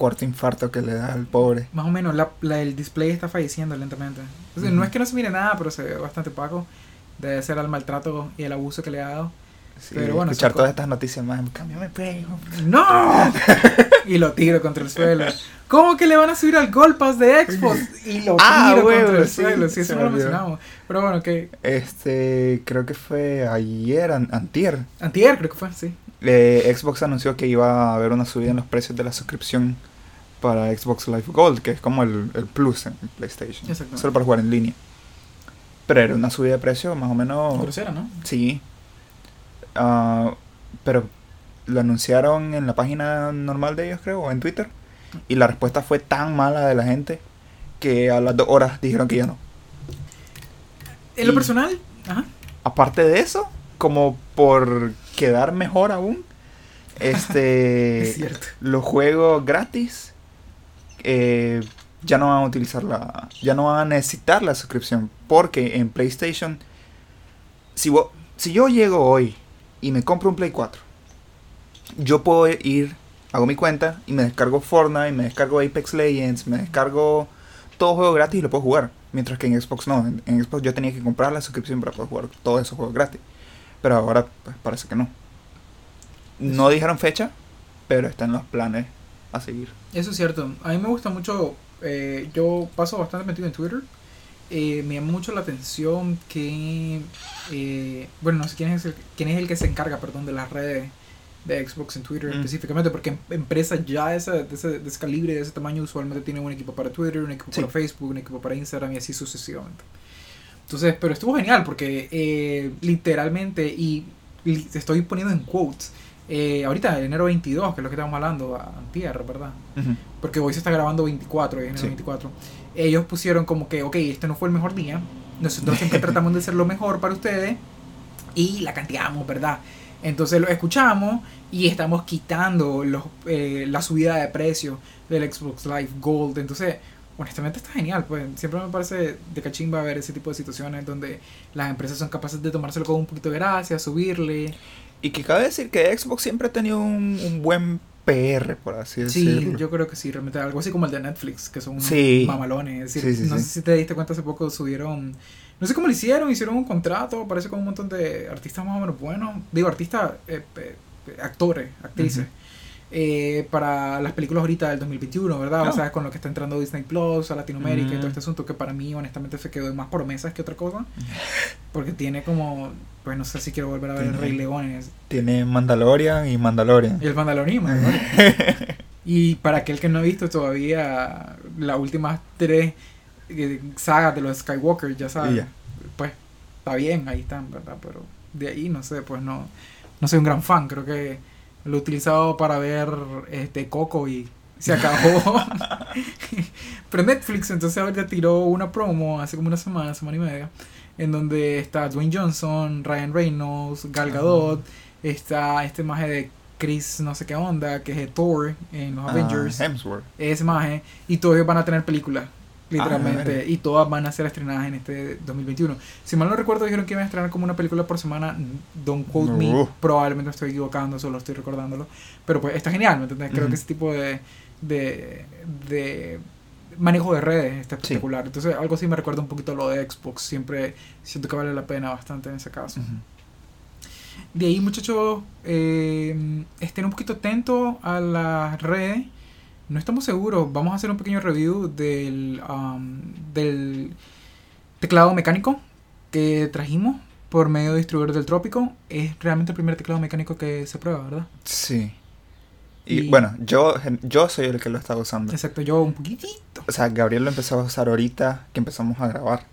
cuarto infarto que le da al pobre. Más o menos, la, la- el display está falleciendo lentamente. O sea, No es que no se mire nada, pero se ve bastante opaco. Debe ser el maltrato y el abuso que le ha dado. Sí, Pero bueno, escuchar todas estas noticias más. Cámbiame juego. ¡No! y lo tiro contra el suelo. ¿Cómo que le van a subir al Gold Pass de Xbox? Y lo tiro Ah, contra el sí, suelo. Sí, eso no lo mencionamos. Pero bueno, que Este, creo que fue ayer, an- antier. antier creo que fue, sí. eh, Xbox anunció que iba a haber una subida en los precios de la suscripción para Xbox Live Gold, que es como el, el Plus en PlayStation. Solo para jugar en línea. Pero era una subida de precio más o menos... Grosera, ¿no? Sí. Ah, pero lo anunciaron en la página normal de ellos, creo, o en Twitter. Y la respuesta fue tan mala de la gente que a las dos horas dijeron que ya no. En lo personal, ajá. Aparte de eso, como por quedar mejor aún, este Es cierto. los juegos gratis eh, ya no van a utilizar la ya no van a necesitar la suscripción porque en PlayStation si yo llego hoy y me compro un Play 4 yo puedo ir hago mi cuenta y me descargo Fortnite me descargo Apex Legends me descargo todo juego gratis y lo puedo jugar mientras que en Xbox no. En, en Xbox yo tenía que comprar la suscripción para poder jugar todos esos juegos gratis pero ahora pues, parece que no. No dijeron fecha pero está en los planes a seguir Eso es cierto. A mí me gusta mucho. eh, yo paso bastante metido en Twitter. Eh, me llama mucho la atención que. eh, bueno, no sé quién es, el, quién es el que se encarga, perdón, de las redes de Xbox en Twitter Mm. específicamente, porque em- empresas ya de ese, de, ese, de ese calibre, de ese tamaño, usualmente tienen un equipo para Twitter, un equipo Sí. para Facebook, un equipo para Instagram y así sucesivamente. Entonces, pero estuvo genial porque eh, literalmente, y li- estoy poniendo en quotes, eh, ahorita, enero 22, que es lo que estamos hablando, a antier, ¿verdad? Porque hoy se está grabando 24, enero Sí. 24. Ellos pusieron como que, ok, este no fue el mejor día. Nosotros siempre tratamos de hacer lo mejor para ustedes y la canteamos, ¿verdad? Entonces lo escuchamos y estamos quitando los, eh, la subida de precio del Xbox Live Gold. Entonces, honestamente está genial. Pues siempre me parece de cachimba ver ese tipo de situaciones donde las empresas son capaces de tomárselo con un poquito de gracia, subirle. Y que cabe decir que Xbox siempre ha tenido un, un buen PR, por así Sí, decirlo. yo creo que sí, realmente algo así como el de Netflix, que son Sí. mamalones. Es decir, Sí, sí, no sí. sé si te diste cuenta hace poco subieron, no sé cómo lo hicieron, hicieron un contrato, parece con un montón de artistas más o menos buenos, digo artistas, eh, eh, actores, actrices, eh, para las películas ahorita del 2021, ¿verdad? Ah. O sea, con lo que está entrando Disney Plus a Latinoamérica y todo Mm. este asunto que para mí honestamente se quedó en más promesas que otra cosa, porque tiene como, pues no sé si quiero volver a ver el Tiene- Rey Leones Tiene Mandalorian y Mandalorian. y el Mandalorian, Mandalorian. Y para aquel que no ha visto todavía las últimas tres eh, sagas de los Skywalker, ya Y sabes, pues está bien, ahí están, ¿verdad? Pero de ahí no sé, pues no, no soy un gran fan, creo que lo he utilizado para ver este Coco y se acabó. Pero Netflix entonces ahorita tiró una promo hace como una semana, semana y media, en donde está Dwayne Johnson, Ryan Reynolds, Gal Gadot, está este maje de Chris no sé qué onda, que es Thor en los Ah, Avengers, Hemsworth. ese maje, y todos ellos van a tener películas, literalmente, verga. y todas van a ser estrenadas en este 2021. Si mal no recuerdo, dijeron que iban a estrenar como una película por semana, don't quote me, Uh. probablemente me estoy equivocando, solo estoy recordándolo, pero pues está genial, ¿me entiendes? Creo que ese tipo de, de, de manejo de redes está Sí. espectacular. Entonces, algo así me recuerda un poquito a lo de Xbox. Siempre siento que vale la pena bastante en ese caso. De ahí, muchachos, eh, estén un poquito atentos a las redes. No estamos seguros. Vamos a hacer un pequeño review del, um, del teclado mecánico que trajimos por medio de distribuidor del trópico. Es realmente el primer teclado mecánico que se prueba, ¿verdad? Sí. Y, Y- bueno, yo, yo soy el que lo estaba usando. Exacto, yo un poquitito. O sea, Gabriel lo empezó a usar ahorita que empezamos a grabar.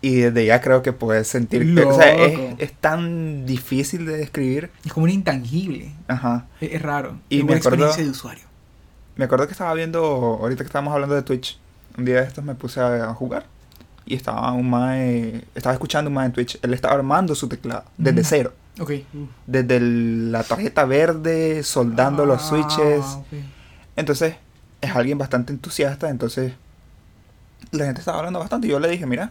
Y desde ya creo que puedes sentir que... O sea, es, es tan difícil de describir. Es como un intangible. Ajá. Es, es raro. Y es me acuerdo- experiencia de usuario. me acuerdo que estaba viendo, ahorita que estábamos hablando de Twitch, un día de estos me puse a, a jugar y estaba un mae, estaba escuchando un mae en Twitch, él estaba armando su teclado desde cero, Ok. desde el- la tarjeta verde, soldando los Ah, switches. Entonces, es alguien bastante entusiasta, entonces la gente estaba hablando bastante y yo le dije, mira,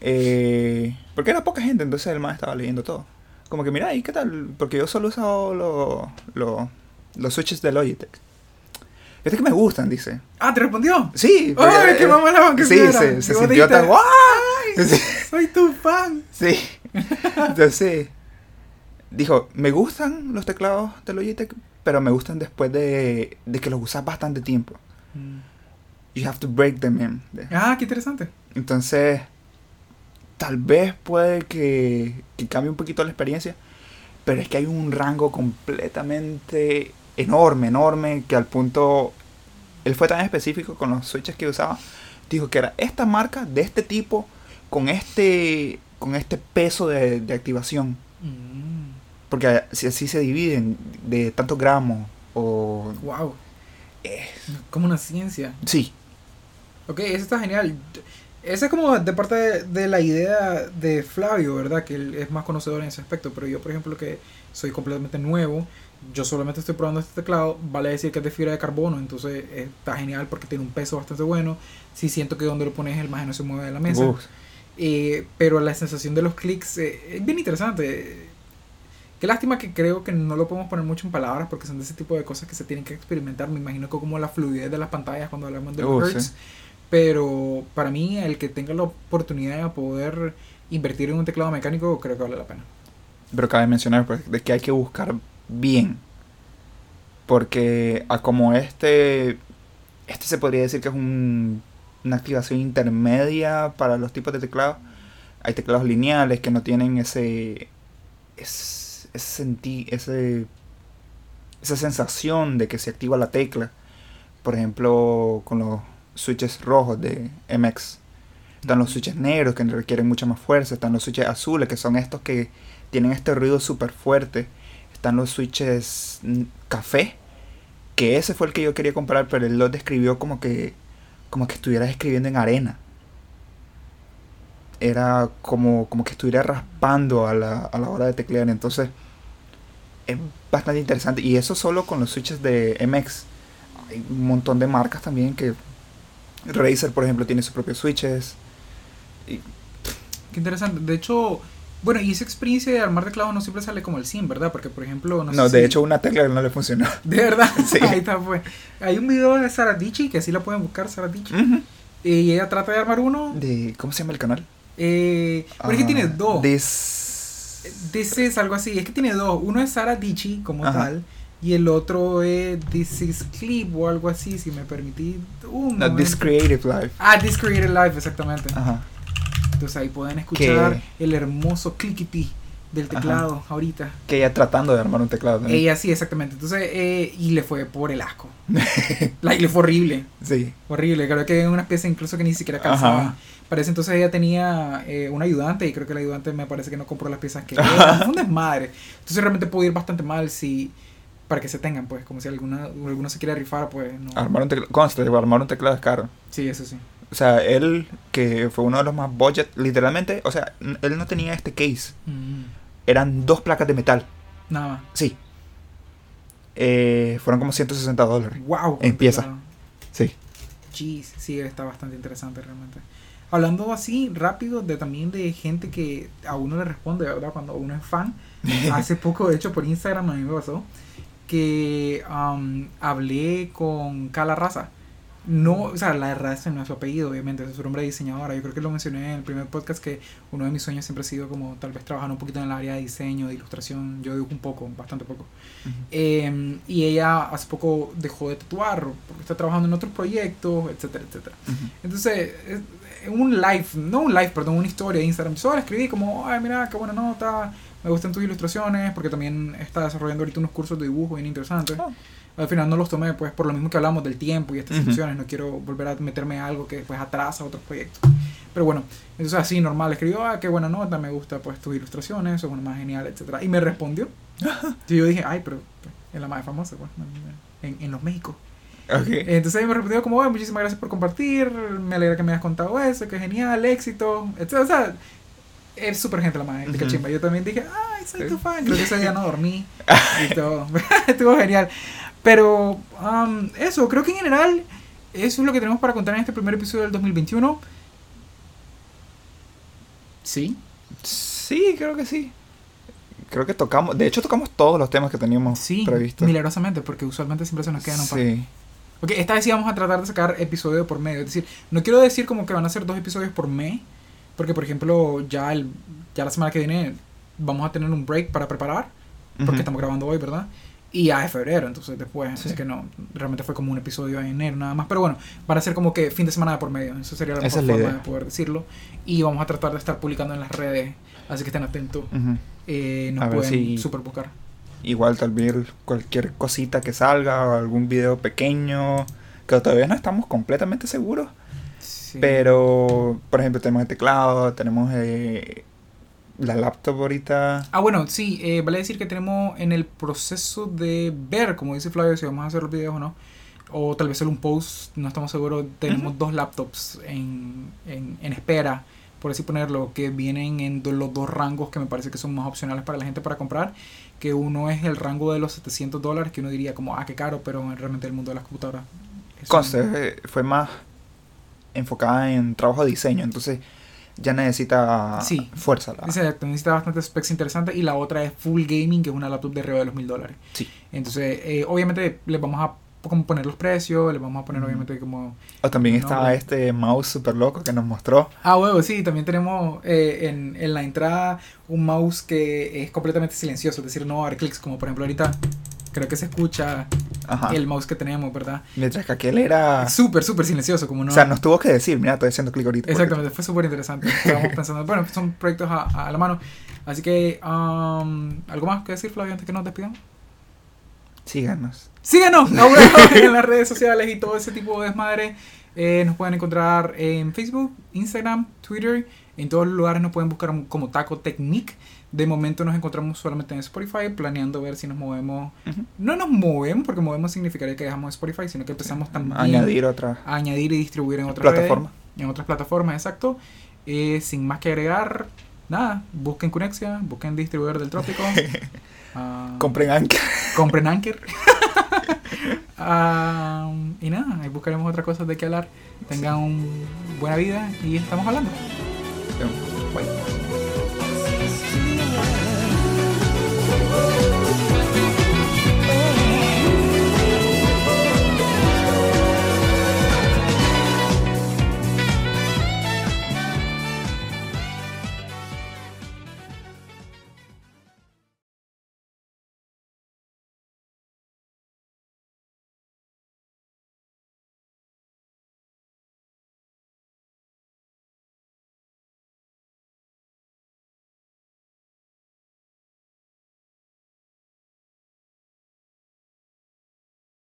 eh, porque era poca gente, entonces el mae estaba leyendo todo. Como que, mira, ¿y qué tal? Porque yo solo he usado lo- lo- los switches de Logitech. Fíjate que me gustan, dice. Ah, ¿te respondió? Sí. ¡Ay, qué mamalón que Sí, se, se sintió tan. ¡Ay! Sí. Soy tu fan. Sí. Entonces, dijo, me gustan los teclados de Logitech, pero me gustan después de, de que los usas bastante tiempo. You have to break them in. Ah, qué interesante. Entonces, tal vez puede que, que cambie un poquito la experiencia, pero es que hay un rango completamente enorme, enorme, que al punto, él fue tan específico con los switches que usaba, dijo que era esta marca de este tipo, con este, con este peso de, de activación, Mm, porque si así se dividen de tantos gramos o... wow. eh, Como una ciencia. sí, Ok, eso está genial. Esa es como de parte de, de la idea de Flavio, ¿verdad? Que él es más conocedor en ese aspecto. Pero yo, por ejemplo, que soy completamente nuevo, yo solamente estoy probando este teclado, vale decir que es de fibra de carbono, entonces está genial porque tiene un peso bastante bueno. Sí siento que donde lo pones el maje no se mueve de la mesa. Eh, pero la sensación de los clics eh, es bien interesante. Qué lástima que creo que no lo podemos poner mucho en palabras porque son de ese tipo de cosas que se tienen que experimentar. Me imagino que como la fluidez de las pantallas cuando hablamos de los Uh, hertz. sí. Pero para mí, el que tenga la oportunidad de poder invertir en un teclado mecánico, creo que vale la pena. Pero cabe mencionar pues, de que hay que buscar bien. Porque a como este, este se podría decir que es un, una activación intermedia para los tipos de teclados. Hay teclados lineales que no tienen ese, ese, ese ese, esa sensación de que se activa la tecla. Por ejemplo, con los switches rojos de MX. Están los switches negros que requieren mucha más fuerza. Están los switches azules que son estos que tienen este ruido súper fuerte. Están los switches café. Que ese fue el que yo quería comprar, pero él lo describió como que, como que estuvieras escribiendo en arena. Era como, como que estuviera raspando a la, a la hora de teclear. Entonces, es bastante interesante. Y eso solo con los switches de MX. Hay un montón de marcas también que... Razer, por ejemplo, tiene sus propios switches. Y Qué interesante. De hecho, bueno, y esa experiencia de armar teclados no siempre sale como el 100, ¿verdad? Porque, por ejemplo, no, No, sé de si- hecho una tecla no le funcionó. De verdad, Sí. ahí está, pues. Hay un video de Sara Dichi, que así la pueden buscar, Sara Dichi. Ujú. Y ella trata de armar uno. de ¿Cómo se llama el canal? Eh, pero es que Ah, tiene dos. This... This is algo así. Es que tiene dos. Uno es Sara Dichi como Ajá. tal. Y el otro es This is Clip o algo así, si me permití. un No, This. Creative Life. Ah, This Created Life, exactamente. Ajá. Entonces ahí pueden escuchar el hermoso clickety del Ajá. teclado ahorita. Que ella tratando de armar un teclado también. Ella sí, exactamente. Entonces, eh, y le fue por el asco. like, le fue horrible. Sí. Horrible. Creo que unas piezas incluso que ni siquiera calzaban. Ajá. Parece entonces ella tenía eh, un ayudante y creo que el ayudante me parece que no compró las piezas que Ajá. era. un desmadre. Entonces realmente puede ir bastante mal si para que se tengan, pues, como si alguna alguno se quiere rifar, pues no. Armar un teclado. Conste, armar un teclado es caro. Sí, eso sí. O sea, él, que fue uno de los más budget, literalmente, o sea, él no tenía este case. Mm, Eran dos placas de metal. nada más. Sí. Eh, fueron como 160 dólares. Wow. Empieza. teclado. Sí. Jeez, sí, está bastante interesante realmente. Hablando así rápido de también de gente que a uno le responde, ¿verdad? Cuando uno es fan. Hace poco, de hecho, por Instagram a mí me pasó que um, hablé con Cala Raza. No, o sea, la raza no es su apellido, obviamente, es su nombre de diseñadora. Yo creo que lo mencioné en el primer podcast que uno de mis sueños siempre ha sido como tal vez trabajar un poquito en el área de diseño, de ilustración. Yo dibujo un poco, bastante poco. Eh, y ella hace poco dejó de tatuar porque está trabajando en otros proyectos, etcétera, etcétera. Ujú. Entonces, es- en un live, no un live, perdón, una historia de Instagram, yo le escribí como, ay, mira, qué buena nota, me gustan tus ilustraciones, porque también está desarrollando ahorita unos cursos de dibujo bien interesantes. Ah. Al final no los tomé, pues, por lo mismo que hablamos del tiempo y estas situaciones, no quiero volver a meterme a algo que después atrasa otros proyectos. Pero bueno, entonces así, normal, escribió, ah, qué buena nota, me gusta, pues, tus ilustraciones, son una más genial, etcétera Y me respondió. Y yo dije, ay, pero pues, es la más famosa, pues, en, en los México. Ok. Entonces me respondió como, bueno, muchísimas gracias por compartir, me alegra que me hayas contado eso, que genial, éxito, etc. O sea, es súper gente la madre, de Ujú. cachimba. Yo también dije, ay, soy tu fan. Creo que ese día no dormí y todo. Estuvo genial. Pero um, eso, creo que en general eso es lo que tenemos para contar en este primer episodio del 2021. Sí. Sí, creo que sí. Creo que tocamos, de hecho tocamos todos los temas que teníamos Sí, previstos. milagrosamente, porque usualmente siempre se nos quedan un par. Sí. Ok, esta vez sí vamos a tratar de sacar episodio por medio. Es decir, no quiero decir como que van a ser dos episodios por mes. Porque, por ejemplo, ya, el, ya la semana que viene vamos a tener un break para preparar. Porque Ujú. estamos grabando hoy, ¿verdad? Y es febrero, entonces después. Sí. Así que no, realmente fue como un episodio en enero nada más. Pero bueno, van a ser como que fin de semana de por medio. Eso sería la mejor forma idea. de poder decirlo. Y vamos a tratar de estar publicando en las redes. Así que estén atentos. Eh, A nos ver pueden si- super buscar. Igual tal vez cualquier cosita que salga o algún video pequeño que todavía no estamos completamente seguros. Sí. Pero, por ejemplo, tenemos el teclado, tenemos eh, la laptop ahorita. Ah, bueno, sí, eh, vale decir que tenemos en el proceso de ver, como dice Flavio, si vamos a hacer los videos o no. O tal vez hacer un post, no estamos seguros. Tenemos dos laptops en, en, en espera, por así ponerlo, que vienen en do- los dos rangos que me parece que son más opcionales para la gente para comprar. Que uno es el rango de los 700 dólares, que uno diría como, ah, qué caro, pero realmente el mundo de las computadoras. un- Conste, eh, fue más enfocada en trabajo de diseño, entonces ya necesita Sí. fuerza. La... Exacto, necesita bastante specs interesantes. Y la otra es Full Gaming, que es una laptop de arriba de los mil dólares. Sí. Entonces, eh, obviamente, les vamos a como poner los precios, les vamos a poner, Ujú. obviamente, como. O también No, estaba este mouse super loco que nos mostró. Ah, huevo, sí, también tenemos eh, en, en la entrada un mouse que es completamente silencioso, es decir, no va a dar clics, como por ejemplo ahorita. Creo que se escucha Ajá. el mouse que tenemos, ¿verdad? Mientras que aquel era... Súper, súper silencioso, como no. O sea, nos tuvo que decir, mira, estoy haciendo clic ahorita. porque- Exactamente, fue súper interesante. Estábamos pensando, bueno, son proyectos a, a la mano. Así que, um, ¿algo más que decir, Flavio, antes que nos despidamos? Síganos. Ahora en las redes sociales y todo ese tipo de desmadre. Eh, nos pueden encontrar en Facebook, Instagram, Twitter. En todos los lugares nos pueden buscar como Taco Technique. De momento nos encontramos solamente en Spotify, planeando ver si nos movemos. No nos movemos, porque movemos significaría que dejamos Spotify, sino que empezamos también Añadir otra a añadir y distribuir en otras plataforma. redes, en otras plataformas, exacto. Eh, sin más que agregar, nada, busquen Cunexia, busquen distribuidor del trópico. Ah, Compren Anchor. compren Anchor. Ah, y nada, ahí buscaremos otras cosas de qué hablar. Tengan una buena vida y estamos hablando. Bye.